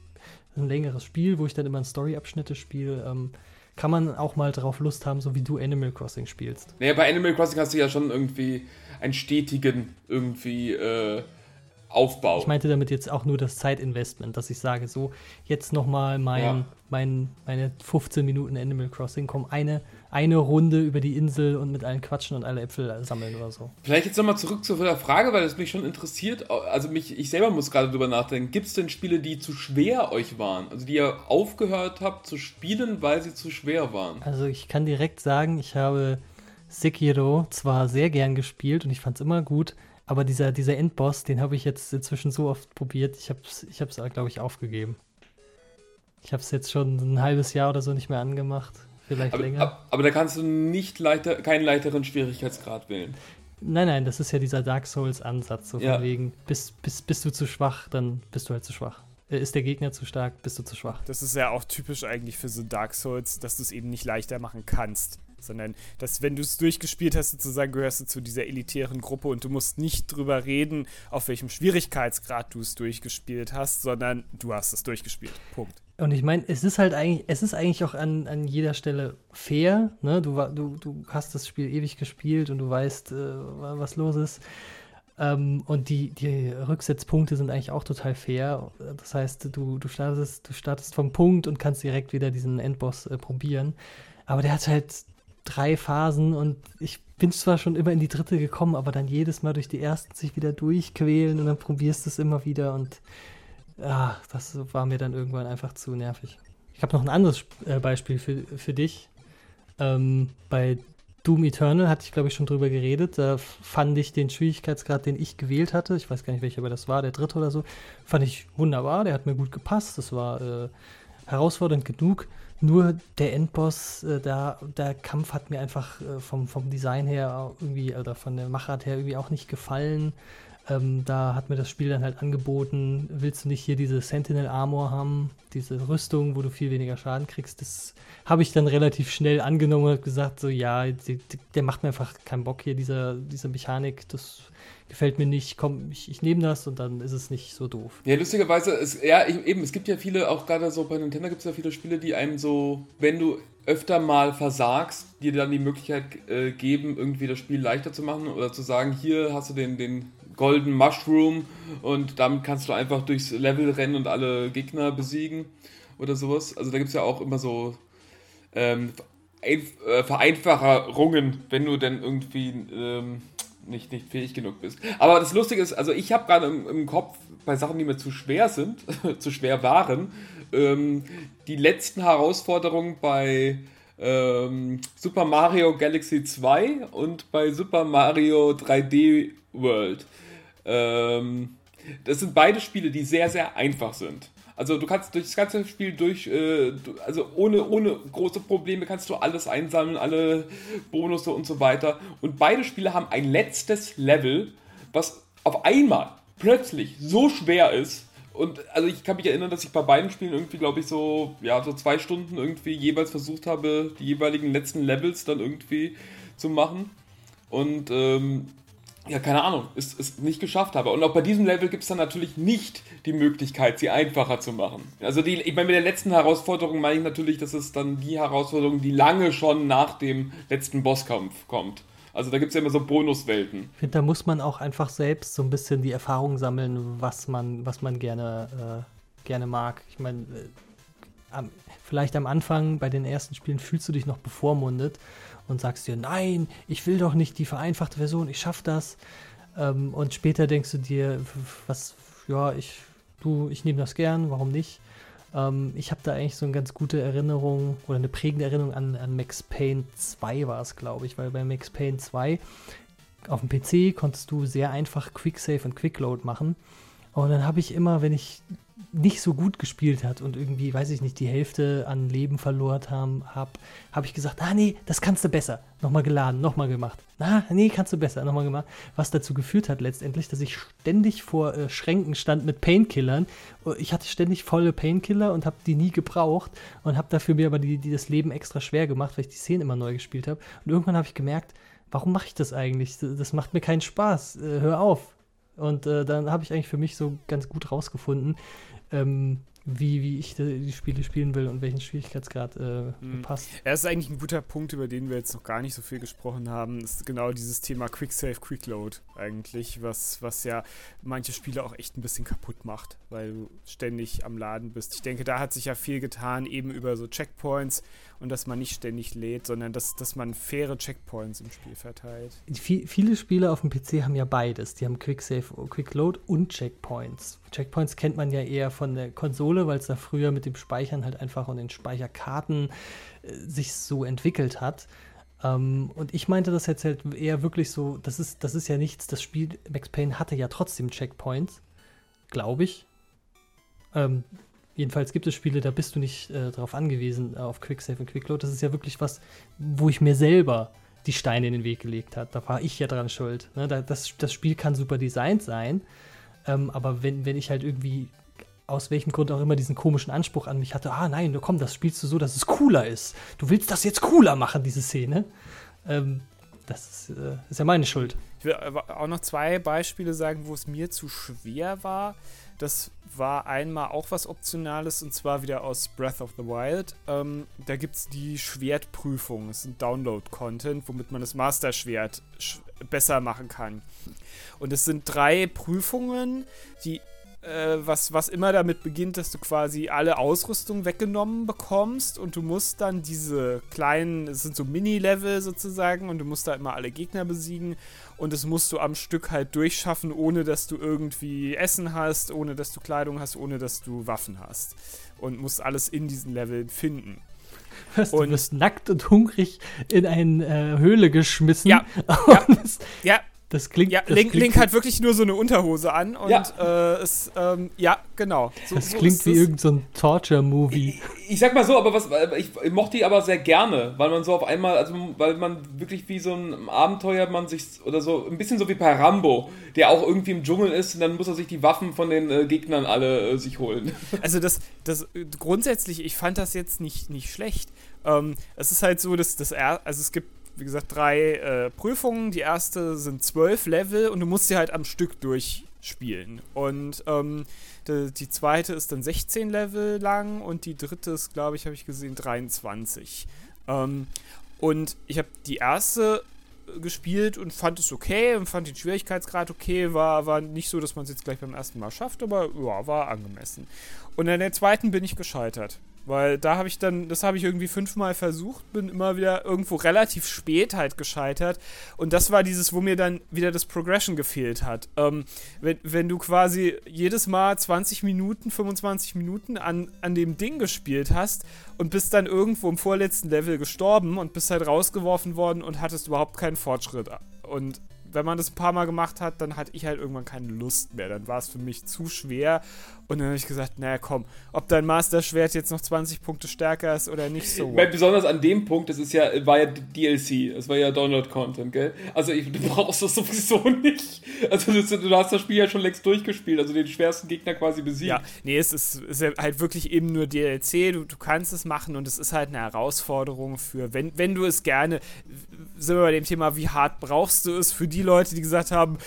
ein längeres Spiel, wo ich dann immer Story-Abschnitte spiele. Ähm, kann man auch mal drauf Lust haben, so wie du Animal Crossing spielst. Naja, bei Animal Crossing hast du ja schon irgendwie einen stetigen irgendwie äh, Aufbau. Ich meinte damit jetzt auch nur das Zeitinvestment, dass ich sage, so jetzt nochmal mein, ja. mein, meine 15 Minuten Animal Crossing, komm, eine, eine Runde über die Insel und mit allen quatschen und alle Äpfel sammeln oder so. Vielleicht jetzt nochmal zurück zu der Frage, weil es mich schon interessiert. Also mich, ich selber muss gerade drüber nachdenken. Gibt es denn Spiele, die zu schwer euch waren? Also die ihr aufgehört habt zu spielen, weil sie zu schwer waren? Also ich kann direkt sagen, ich habe Sekiro zwar sehr gern gespielt und ich fand es immer gut, aber dieser, dieser Endboss, den habe ich jetzt inzwischen so oft probiert, ich habe es, ich glaube ich, aufgegeben. Ich habe es jetzt schon ein halbes Jahr oder so nicht mehr angemacht. Vielleicht aber, länger. Aber, aber, da kannst du nicht leichter, keinen leichteren Schwierigkeitsgrad wählen. Nein, nein, das ist ja dieser Dark Souls-Ansatz. So ja. von wegen, bist, bist, bist du zu schwach, dann bist du halt zu schwach. Äh, ist der Gegner zu stark, bist du zu schwach. Das ist ja auch typisch eigentlich für so Dark Souls, dass du es eben nicht leichter machen kannst sondern dass, wenn du es durchgespielt hast, sozusagen gehörst du zu dieser elitären Gruppe und du musst nicht drüber reden, auf welchem Schwierigkeitsgrad du es durchgespielt hast, sondern du hast es durchgespielt. Punkt. Und ich meine, es ist halt eigentlich, es ist eigentlich auch an, an jeder Stelle fair, ne? Du, du, du hast das Spiel ewig gespielt und du weißt, äh, was los ist. Ähm, und die, die Rücksetzpunkte sind eigentlich auch total fair. Das heißt, du, du, startest, du startest vom Punkt und kannst direkt wieder diesen Endboss äh, probieren. Aber der hat halt drei Phasen und ich bin zwar schon immer in die dritte gekommen, aber dann jedes Mal durch die ersten sich wieder durchquälen und dann probierst du es immer wieder und ah, das war mir dann irgendwann einfach zu nervig. Ich habe noch ein anderes äh, Beispiel für, für dich. Ähm, bei Doom Eternal hatte ich, glaube ich, schon drüber geredet. Da fand ich den Schwierigkeitsgrad, den ich gewählt hatte, ich weiß gar nicht, welcher aber das war, der dritte oder so, fand ich wunderbar. Der hat mir gut gepasst. Das war äh, herausfordernd genug. Nur der Endboss, äh, da, der Kampf hat mir einfach äh, vom, vom Design her irgendwie oder von der Machart her irgendwie auch nicht gefallen. Ähm, da hat mir das Spiel dann halt angeboten, willst du nicht hier diese Sentinel Armor haben, diese Rüstung, wo du viel weniger Schaden kriegst. Das habe ich dann relativ schnell angenommen und gesagt, so ja, die, die, der macht mir einfach keinen Bock hier, dieser, diese Mechanik, das gefällt mir nicht, komm, ich, ich nehme das und dann ist es nicht so doof. Ja, lustigerweise, es, ja, eben, es gibt ja viele, auch gerade so bei Nintendo gibt es ja viele Spiele, die einem so, wenn du öfter mal versagst, dir dann die Möglichkeit äh, geben, irgendwie das Spiel leichter zu machen oder zu sagen, hier hast du den, den Golden Mushroom und damit kannst du einfach durchs Level rennen und alle Gegner besiegen oder sowas. Also da gibt es ja auch immer so ähm, äh, Vereinfachungen, wenn du denn irgendwie ähm, nicht, nicht fähig genug bist. Aber das Lustige ist, also ich habe gerade im, im, Kopf bei Sachen, die mir zu schwer sind, zu schwer waren, ähm, die letzten Herausforderungen bei ähm, Super Mario Galaxy 2 und bei Super Mario 3D World. Ähm, das sind beide Spiele, die sehr, sehr einfach sind. Also du kannst durch das ganze Spiel durch, äh, also ohne, ohne große Probleme kannst du alles einsammeln, alle Bonusse und so weiter. Und beide Spiele haben ein letztes Level, was auf einmal plötzlich so schwer ist. Und also ich kann mich erinnern, dass ich bei beiden Spielen irgendwie, glaube ich, so, ja, so zwei Stunden irgendwie jeweils versucht habe, die jeweiligen letzten Levels dann irgendwie zu machen. Und ähm, ja, keine Ahnung, es, es nicht geschafft habe. Und auch bei diesem Level gibt es dann natürlich nicht die Möglichkeit, sie einfacher zu machen. Also die, ich meine, mit der letzten Herausforderung meine ich natürlich, dass es dann die Herausforderung, die lange schon nach dem letzten Bosskampf kommt. Also da gibt es ja immer so Bonuswelten. Ich finde, da muss man auch einfach selbst so ein bisschen die Erfahrung sammeln, was man, was man gerne, äh, gerne mag. Ich meine, äh, vielleicht am Anfang bei den ersten Spielen fühlst du dich noch bevormundet und sagst dir, nein, ich will doch nicht die vereinfachte Version, ich schaff das. Ähm, und später denkst du dir, was, ja, ich, du, ich nehme das gern, warum nicht? Ähm, ich habe da eigentlich so eine ganz gute Erinnerung oder eine prägende Erinnerung an, an Max Payne 2 war es, glaube ich, weil bei Max Payne 2 auf dem PC konntest du sehr einfach Quick Save und Quick Load machen. Und dann habe ich immer, wenn ich nicht so gut gespielt hat und irgendwie, weiß ich nicht, die Hälfte an Leben verloren haben, habe hab ich gesagt, ah nee, das kannst du besser. Nochmal geladen, nochmal gemacht. Ah, nee, kannst du besser, nochmal gemacht. Was dazu geführt hat letztendlich, dass ich ständig vor äh, Schränken stand mit Painkillern. Ich hatte ständig volle Painkiller und habe die nie gebraucht und habe dafür mir aber die, die das Leben extra schwer gemacht, weil ich die Szene immer neu gespielt habe. Und irgendwann habe ich gemerkt, warum mache ich das eigentlich? Das macht mir keinen Spaß. Äh, hör auf. Und äh, dann habe ich eigentlich für mich so ganz gut rausgefunden, ähm, wie, wie ich die Spiele spielen will und welchen Schwierigkeitsgrad äh, mhm. passt. Er ist eigentlich ein guter Punkt, über den wir jetzt noch gar nicht so viel gesprochen haben. Das ist genau dieses Thema Quick Save, Quick Load eigentlich, was, was ja manche Spiele auch echt ein bisschen kaputt macht, weil du ständig am Laden bist. Ich denke, da hat sich ja viel getan, eben über so Checkpoints und dass man nicht ständig lädt, sondern dass, dass man faire Checkpoints im Spiel verteilt. Viele Spiele auf dem PC haben ja beides. Die haben Quick Save, Quick Load und Checkpoints. Checkpoints kennt man ja eher von der Konsole, weil es da früher mit dem Speichern halt einfach und den Speicherkarten äh, sich so entwickelt hat. Um, ähm, und ich meinte das jetzt halt eher wirklich so, das ist, das ist ja nichts, das Spiel Max Payne hatte ja trotzdem Checkpoints, glaube ich. Ähm, Jedenfalls gibt es Spiele, da bist du nicht äh, darauf angewiesen, äh, auf Quicksave und Quickload. Das ist ja wirklich was, wo ich mir selber die Steine in den Weg gelegt habe. Da war ich ja dran schuld. Ne? Da, das, das Spiel kann super designt sein, ähm, aber wenn, wenn ich halt irgendwie aus welchem Grund auch immer diesen komischen Anspruch an mich hatte, ah nein, komm, das spielst du so, dass es cooler ist. Du willst das jetzt cooler machen, diese Szene. Ähm, das ist, äh, ist ja meine Schuld. Ich will auch noch zwei Beispiele sagen, wo es mir zu schwer war. Das war einmal auch was Optionales und zwar wieder aus Breath of the Wild. Ähm, da gibt es die Schwertprüfung. Das ist ein Download-Content, womit man das Master-Schwert sch besser machen kann. Und es sind drei Prüfungen, die äh, was, was immer damit beginnt, dass du quasi alle Ausrüstung weggenommen bekommst und du musst dann diese kleinen, es sind so Mini-Level sozusagen und du musst da immer alle Gegner besiegen und das musst du am Stück halt durchschaffen, ohne dass du irgendwie Essen hast, ohne dass du Kleidung hast, ohne dass du Waffen hast und musst alles in diesen Leveln finden. Was, und du bist nackt und hungrig in eine äh, Höhle geschmissen. Ja, ja, ja, das klingt. Ja, das Link, klingt Link hat wirklich nur so eine Unterhose an und ja, äh, es, ähm, ja genau. So, das so klingt wie irgendein so Torture-Movie. Ich, ich, sag mal so, aber was, ich, ich, mochte die aber sehr gerne, weil man so auf einmal, also weil man wirklich wie so ein Abenteuer, man sich, oder so, ein bisschen so wie bei Rambo, der auch irgendwie im Dschungel ist und dann muss er sich die Waffen von den äh, Gegnern alle äh, sich holen. Also das, das grundsätzlich, ich fand das jetzt nicht, nicht schlecht. Ähm, es ist halt so, dass das, also es gibt wie gesagt, drei äh, Prüfungen. Die erste sind zwölf Level und du musst sie halt am Stück durchspielen. Und ähm, die, die, zweite ist dann 16 Level lang und die dritte ist, glaube ich, habe ich gesehen, 23. Ähm, und ich habe die erste gespielt und fand es okay und fand den Schwierigkeitsgrad okay. War, war nicht so, dass man es jetzt gleich beim ersten Mal schafft, aber ja, war angemessen. Und in der zweiten bin ich gescheitert. Weil da habe ich dann, das habe ich irgendwie fünfmal versucht, bin immer wieder irgendwo relativ spät halt gescheitert. Und das war dieses, wo mir dann wieder das Progression gefehlt hat. Ähm, wenn, wenn du quasi jedes Mal 20 Minuten, 25 Minuten an, an dem Ding gespielt hast und bist dann irgendwo im vorletzten Level gestorben und bist halt rausgeworfen worden und hattest überhaupt keinen Fortschritt. Und wenn man das ein paar Mal gemacht hat, dann hatte ich halt irgendwann keine Lust mehr. Dann war es für mich zu schwer und dann habe ich gesagt, naja, komm, ob dein Master-Schwert jetzt noch 20 Punkte stärker ist oder nicht so. Weil besonders an dem Punkt, das ist ja, war ja DLC, es war ja Download-Content, gell? Also ich, du brauchst das sowieso nicht. Also du, hast das Spiel ja schon längst durchgespielt, also den schwersten Gegner quasi besiegt. Ja, nee, es ist, ist ja halt wirklich eben nur DLC, du, du kannst es machen und es ist halt eine Herausforderung für, wenn, wenn du es gerne, sind wir bei dem Thema, wie hart brauchst du es, für die Leute, die gesagt haben,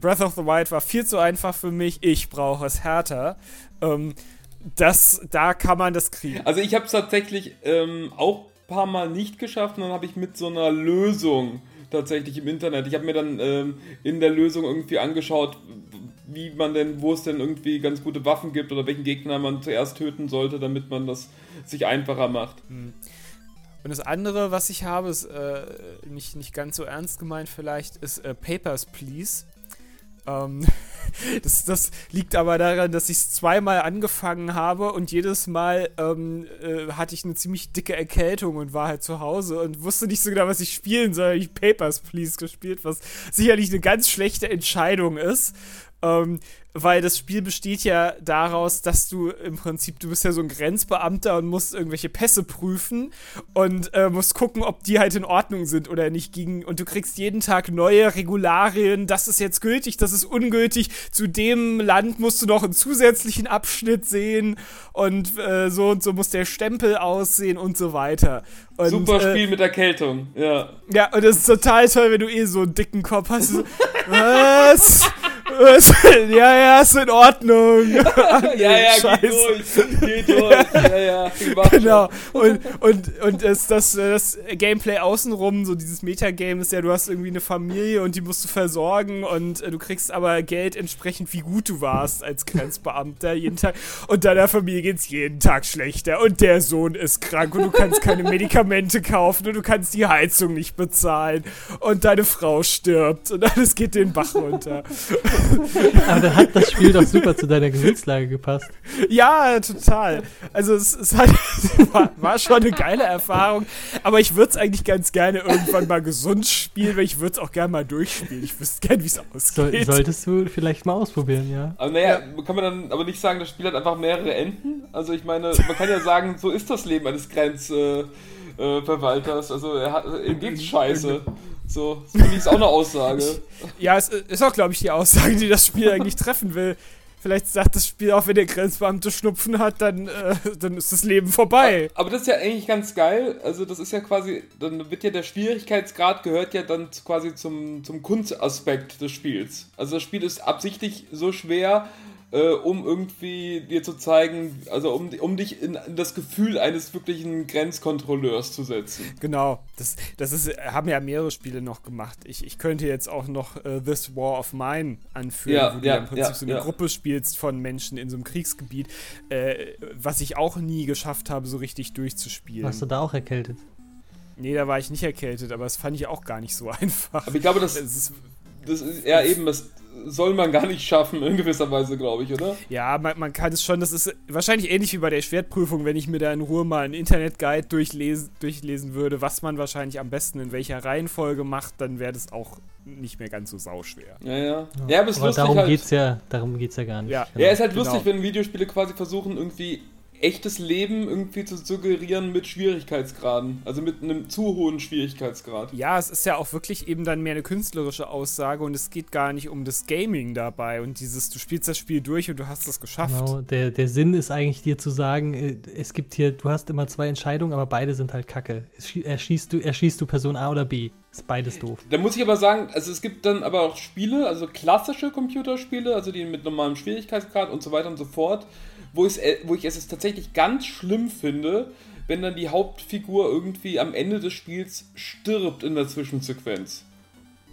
Breath of the Wild war viel zu einfach für mich, ich brauche es härter. Ähm, das, da kann man das kriegen. Also ich habe es tatsächlich ähm, auch ein paar Mal nicht geschafft und dann habe ich mit so einer Lösung tatsächlich im Internet, ich habe mir dann ähm, in der Lösung irgendwie angeschaut, wie man denn, wo es denn irgendwie ganz gute Waffen gibt oder welchen Gegner man zuerst töten sollte, damit man das sich einfacher macht. Hm. Und das andere, was ich habe, ist äh, nicht, nicht ganz so ernst gemeint vielleicht, ist äh, Papers, Please. Ähm, das, das, liegt aber daran, dass ich es zweimal angefangen habe und jedes Mal ähm, äh, hatte ich eine ziemlich dicke Erkältung und war halt zu Hause und wusste nicht so genau, was ich spielen soll. Ich Papers, Please gespielt, was sicherlich eine ganz schlechte Entscheidung ist. Ähm, weil das Spiel besteht ja daraus, dass du im Prinzip, du bist ja so ein Grenzbeamter und musst irgendwelche Pässe prüfen und äh, musst gucken, ob die halt in Ordnung sind oder nicht gegen und du kriegst jeden Tag neue Regularien, das ist jetzt gültig, das ist ungültig, zu dem Land musst du noch einen zusätzlichen Abschnitt sehen und äh, so und so muss der Stempel aussehen und so weiter. Und, Super Spiel äh, mit Erkältung, ja. Ja, und es ist total toll, wenn du eh so einen dicken Kopf hast. So, was? ja, ja, ist in Ordnung. ja, ja, Scheiße. geh durch, geh durch. Ja, ja, genau. Und, und, und das, das, das Gameplay außenrum, so dieses Metagame ist ja, du hast irgendwie eine Familie und die musst du versorgen und äh, du kriegst aber Geld entsprechend, wie gut du warst als Grenzbeamter jeden Tag. Und deiner Familie geht's jeden Tag schlechter und der Sohn ist krank und du kannst keine Medikamente kaufen und du kannst die Heizung nicht bezahlen und deine Frau stirbt und alles geht den Bach runter. Aber dann hat das Spiel doch super zu deiner Gefühlslage gepasst. Ja, total. Also es, es hat, war, war, schon eine geile Erfahrung. Aber ich würde es eigentlich ganz gerne irgendwann mal gesund spielen, weil ich würde es auch gerne mal durchspielen. Ich wüsste gerne, wie es aussieht. So, solltest du vielleicht mal ausprobieren, ja. Aber naja, ja. kann man dann aber nicht sagen, das Spiel hat einfach mehrere Enden? Also ich meine, man kann ja sagen, so ist das Leben eines Grenzverwalters. Äh, also er hat, ihm geht's scheiße. So, das finde ich ist auch eine Aussage. ja, es ist auch, glaube ich, die Aussage, die das Spiel eigentlich treffen will. Vielleicht sagt das Spiel auch, wenn der Grenzbeamte Schnupfen hat, dann, äh, dann ist das Leben vorbei. Aber das ist ja eigentlich ganz geil. Also, das ist ja quasi, dann wird ja der Schwierigkeitsgrad gehört ja dann quasi zum, zum Kunstaspekt des Spiels. Also, das Spiel ist absichtlich so schwer, äh, um irgendwie dir zu zeigen, also um, um dich in, in, das Gefühl eines wirklichen Grenzkontrolleurs zu setzen. Genau, das, das ist, haben ja mehrere Spiele noch gemacht. Ich, ich könnte jetzt auch noch uh, This War of Mine anführen, ja, wo du ja, im Prinzip ja, so eine ja. Gruppe spielst von Menschen in so einem Kriegsgebiet, äh, was ich auch nie geschafft habe, so richtig durchzuspielen. Warst du da auch erkältet? Nee, da war ich nicht erkältet, aber das fand ich auch gar nicht so einfach. Aber ich glaube, das, das ist, das ist ja eben, das, soll man gar nicht schaffen, in gewisser Weise, glaube ich, oder? Ja, man, man, kann es schon, das ist wahrscheinlich ähnlich wie bei der Schwertprüfung, wenn ich mir da in Ruhe mal einen Internetguide durchlesen, durchlesen würde, was man wahrscheinlich am besten in welcher Reihenfolge macht, dann wäre das auch nicht mehr ganz so sauschwer. Ja, ja. Ja, aber, aber darum halt, geht's ja, darum geht's ja gar nicht. Ja, genau. ja ist halt lustig, genau. wenn Videospiele quasi versuchen, irgendwie echtes Leben irgendwie zu suggerieren mit Schwierigkeitsgraden. Also mit einem zu hohen Schwierigkeitsgrad. Ja, es ist ja auch wirklich eben dann mehr eine künstlerische Aussage und es geht gar nicht um das Gaming dabei und dieses, du spielst das Spiel durch und du hast es geschafft. Genau, der, der Sinn ist eigentlich dir zu sagen, äh, es gibt hier, du hast immer zwei Entscheidungen, aber beide sind halt kacke. Erschießt du, erschießt du Person A oder B. Ist beides doof. Da muss ich aber sagen, also es gibt dann aber auch Spiele, also klassische Computerspiele, also die mit normalem Schwierigkeitsgrad und so weiter und so fort, wo, ich, äh, wo ich es tatsächlich ganz schlimm finde, wenn dann die Hauptfigur irgendwie am Ende des Spiels stirbt in der Zwischensequenz.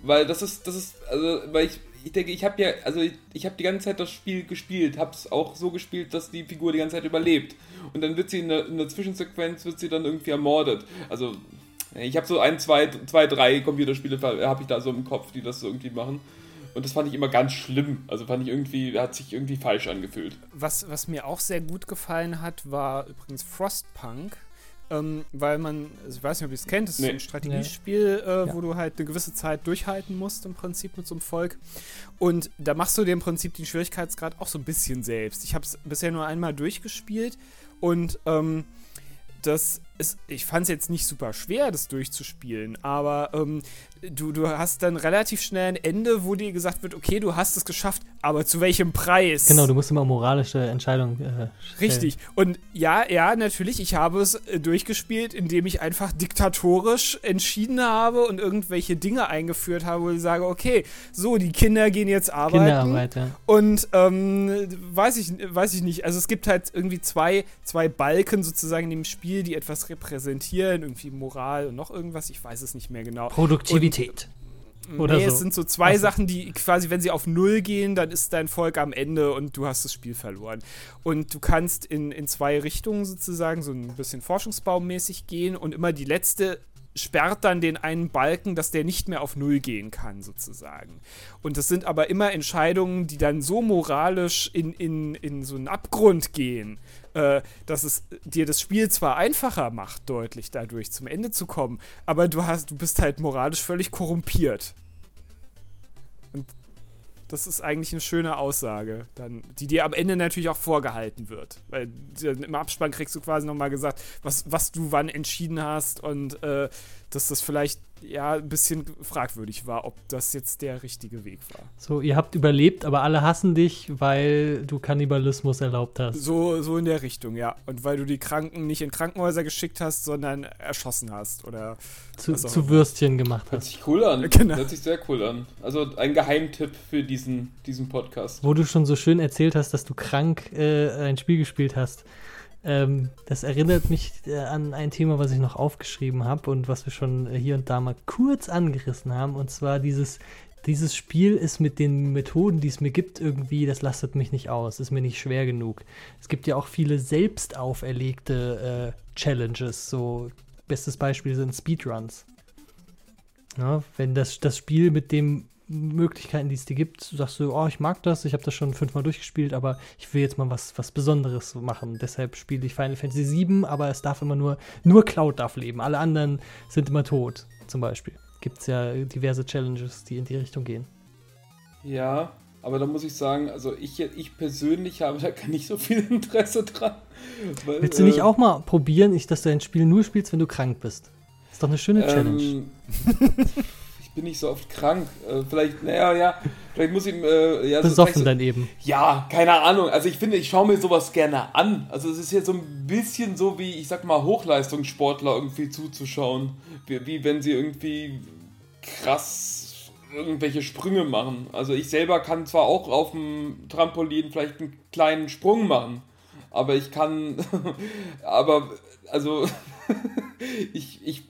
Weil das ist, das ist, also, weil ich, ich denke, ich habe ja, also ich, ich habe die ganze Zeit das Spiel gespielt, habe es auch so gespielt, dass die Figur die ganze Zeit überlebt. Und dann wird sie in der, in der Zwischensequenz, wird sie dann irgendwie ermordet. Also ich habe so ein, zwei, zwei, drei Computerspiele habe ich da so im Kopf, die das so irgendwie machen. Und das fand ich immer ganz schlimm. Also fand ich irgendwie, hat sich irgendwie falsch angefühlt. Was, was mir auch sehr gut gefallen hat, war übrigens Frostpunk. Ähm, weil man, also ich weiß nicht, ob ihr es kennt, das ist nee. so ein Strategiespiel, nee. äh, ja. wo du halt eine gewisse Zeit durchhalten musst, im Prinzip mit so einem Volk. Und da machst du dir im Prinzip den Schwierigkeitsgrad auch so ein bisschen selbst. Ich habe es bisher nur einmal durchgespielt und ähm, das ist, ich fand es jetzt nicht super schwer, das durchzuspielen, aber ähm, du, du hast dann relativ schnell ein Ende, wo dir gesagt wird, okay, du hast es geschafft, aber zu welchem Preis? Genau, du musst immer moralische Entscheidungen äh, Richtig. Und ja, ja, natürlich, ich habe es äh, durchgespielt, indem ich einfach diktatorisch entschieden habe und irgendwelche Dinge eingeführt habe, wo ich sage, okay, so, die Kinder gehen jetzt arbeiten. Kinderarbeit, ja. Und ähm, weiß, ich, weiß ich nicht, also es gibt halt irgendwie zwei, zwei Balken sozusagen in dem Spiel, die etwas repräsentieren, irgendwie Moral und noch irgendwas, ich weiß es nicht mehr genau. Produktivität. Und, Oder nee, so. es sind so zwei also. Sachen, die quasi, wenn sie auf Null gehen, dann ist dein Volk am Ende und du hast das Spiel verloren. Und du kannst in, in zwei Richtungen sozusagen so ein bisschen forschungsbaummäßig gehen und immer die letzte sperrt dann den einen Balken, dass der nicht mehr auf Null gehen kann, sozusagen. Und das sind aber immer Entscheidungen, die dann so moralisch in, in, in so einen Abgrund gehen, äh, dass es dir das Spiel zwar einfacher macht, deutlich dadurch zum Ende zu kommen, aber du hast, du bist halt moralisch völlig korrumpiert. Und das ist eigentlich eine schöne Aussage, dann, die dir am Ende natürlich auch vorgehalten wird. Weil im Abspann kriegst du quasi nochmal gesagt, was, was du wann entschieden hast und äh, dass das vielleicht ja ein bisschen fragwürdig war, ob das jetzt der richtige Weg war. So, ihr habt überlebt, aber alle hassen dich, weil du Kannibalismus erlaubt hast. So, so in der Richtung, ja. Und weil du die Kranken nicht in Krankenhäuser geschickt hast, sondern erschossen hast oder zu, zu Würstchen gemacht hast. Hört sich cool an. Genau. Hört sich sehr cool an. Also ein Geheimtipp für diesen, diesen Podcast. Wo du schon so schön erzählt hast, dass du krank äh, ein Spiel gespielt hast. Ähm, das erinnert mich äh, an ein Thema, was ich noch aufgeschrieben habe und was wir schon äh, hier und da mal kurz angerissen haben. Und zwar dieses, dieses Spiel ist mit den Methoden, die es mir gibt, irgendwie, das lastet mich nicht aus, ist mir nicht schwer genug. Es gibt ja auch viele selbst auferlegte äh, Challenges. So, bestes Beispiel sind Speedruns. Ja, wenn das, das Spiel mit dem Möglichkeiten, die es dir gibt, sagst du, oh, ich mag das, ich habe das schon fünfmal durchgespielt, aber ich will jetzt mal was, was Besonderes machen. Deshalb spiele ich Final Fantasy VII, aber es darf immer nur, nur Cloud darf leben. Alle anderen sind immer tot, zum Beispiel. Gibt es ja diverse Challenges, die in die Richtung gehen. Ja, aber da muss ich sagen, also ich, ich persönlich habe da nicht so viel Interesse dran. Weil, Willst du nicht äh, auch mal probieren, dass du ein Spiel nur spielst, wenn du krank bist? Ist doch eine schöne ähm, Challenge. bin nicht so oft krank. Äh, vielleicht, naja, ja, vielleicht muss ich. Äh, ja, Besoffen so, dann eben. Ja, keine Ahnung. Also ich finde, ich schaue mir sowas gerne an. Also es ist ja so ein bisschen so wie, ich sag mal, Hochleistungssportler irgendwie zuzuschauen. Wie, wie wenn sie irgendwie krass irgendwelche Sprünge machen. Also ich selber kann zwar auch auf dem Trampolin vielleicht einen kleinen Sprung machen, aber ich kann, aber also ich, ich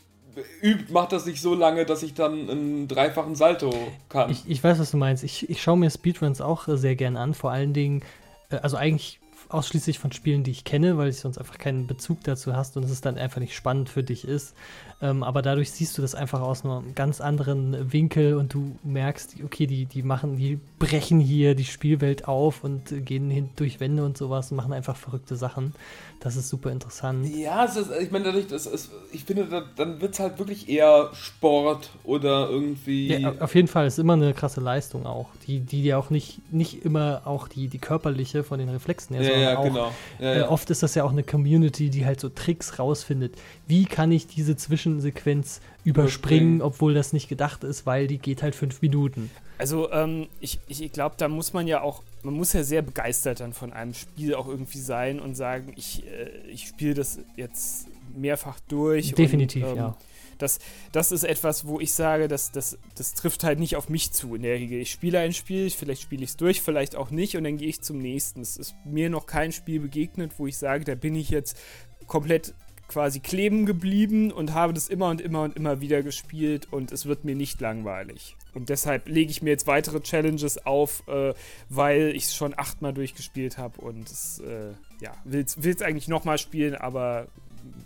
übt, macht das nicht so lange, dass ich dann einen dreifachen Salto kann. Ich, ich weiß, was du meinst. Ich, ich schaue mir Speedruns auch äh, sehr gern an. Vor allen Dingen, äh, also eigentlich ausschließlich von Spielen, die ich kenne, weil ich sonst einfach keinen Bezug dazu hast und es dann einfach nicht spannend für dich ist. Ähm, aber dadurch siehst du das einfach aus einem ganz anderen Winkel und du merkst, okay, die, die machen, die brechen hier die Spielwelt auf und gehen hin durch Wände und sowas und machen einfach verrückte Sachen. Das ist super interessant. Ja, ist, ich meine, dadurch, ist, ich finde, dann wird es halt wirklich eher Sport oder irgendwie. Ja, auf jeden Fall ist immer eine krasse Leistung auch, die, die ja auch nicht, nicht immer auch die, die körperliche von den Reflexen her, ja, ja, auch, genau. Ja, äh, oft ist das ja auch eine Community, die halt so Tricks rausfindet. Wie kann ich diese Zwischensequenz überspringen, obwohl das nicht gedacht ist, weil die geht halt fünf Minuten. Also ähm, ich, ich glaube, da muss man ja auch, man muss ja sehr begeistert dann von einem Spiel auch irgendwie sein und sagen, ich, äh, ich spiele das jetzt mehrfach durch. Definitiv, und, ähm, ja. Das, das ist etwas, wo ich sage, das, das, das trifft halt nicht auf mich zu in der Regel. Ich spiele ein Spiel, vielleicht spiele ich es durch, vielleicht auch nicht und dann gehe ich zum nächsten. Es ist mir noch kein Spiel begegnet, wo ich sage, da bin ich jetzt komplett quasi kleben geblieben und habe das immer und immer und immer wieder gespielt und es wird mir nicht langweilig. Und deshalb lege ich mir jetzt weitere Challenges auf, äh, weil ich es schon achtmal durchgespielt habe und es, äh, ja, will es eigentlich nochmal spielen, aber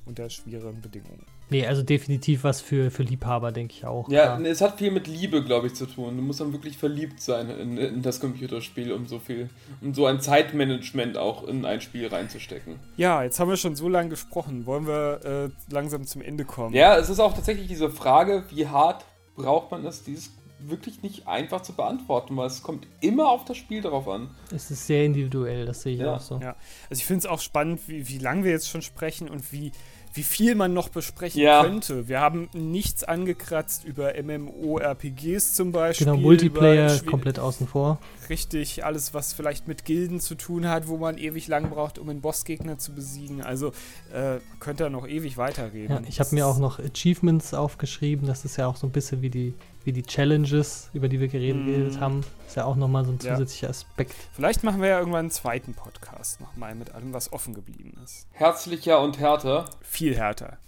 unter schweren Bedingungen. Nee, also definitiv was für, für Liebhaber, denke ich auch. Ja, ja, es hat viel mit Liebe, glaube ich, zu tun. Du musst dann wirklich verliebt sein in, in, das Computerspiel, um so viel, um so ein Zeitmanagement auch in ein Spiel reinzustecken. Ja, jetzt haben wir schon so lange gesprochen. Wollen wir äh, langsam zum Ende kommen? Ja, es ist auch tatsächlich diese Frage, wie hart braucht man es, dieses wirklich nicht einfach zu beantworten, weil es kommt immer auf das Spiel drauf an. Es ist sehr individuell, das sehe ich ja. auch so. Ja. Also ich finde es auch spannend, wie, wie lange wir jetzt schon sprechen und wie, wie viel man noch besprechen ja. könnte. Wir haben nichts angekratzt über MMORPGs zum Beispiel. Genau, Multiplayer komplett außen vor. Richtig, alles, was vielleicht mit Gilden zu tun hat, wo man ewig lang braucht, um einen Bossgegner zu besiegen. Also äh, könnte er noch ewig weiterreden. Ja, ich habe mir auch noch Achievements aufgeschrieben. Das ist ja auch so ein bisschen wie die wie die Challenges, über die wir geredet mm. haben. Ist ja auch nochmal so ein zusätzlicher ja. Aspekt. Vielleicht machen wir ja irgendwann einen zweiten Podcast nochmal mit allem, was offen geblieben ist. Herzlicher und härter. Viel härter.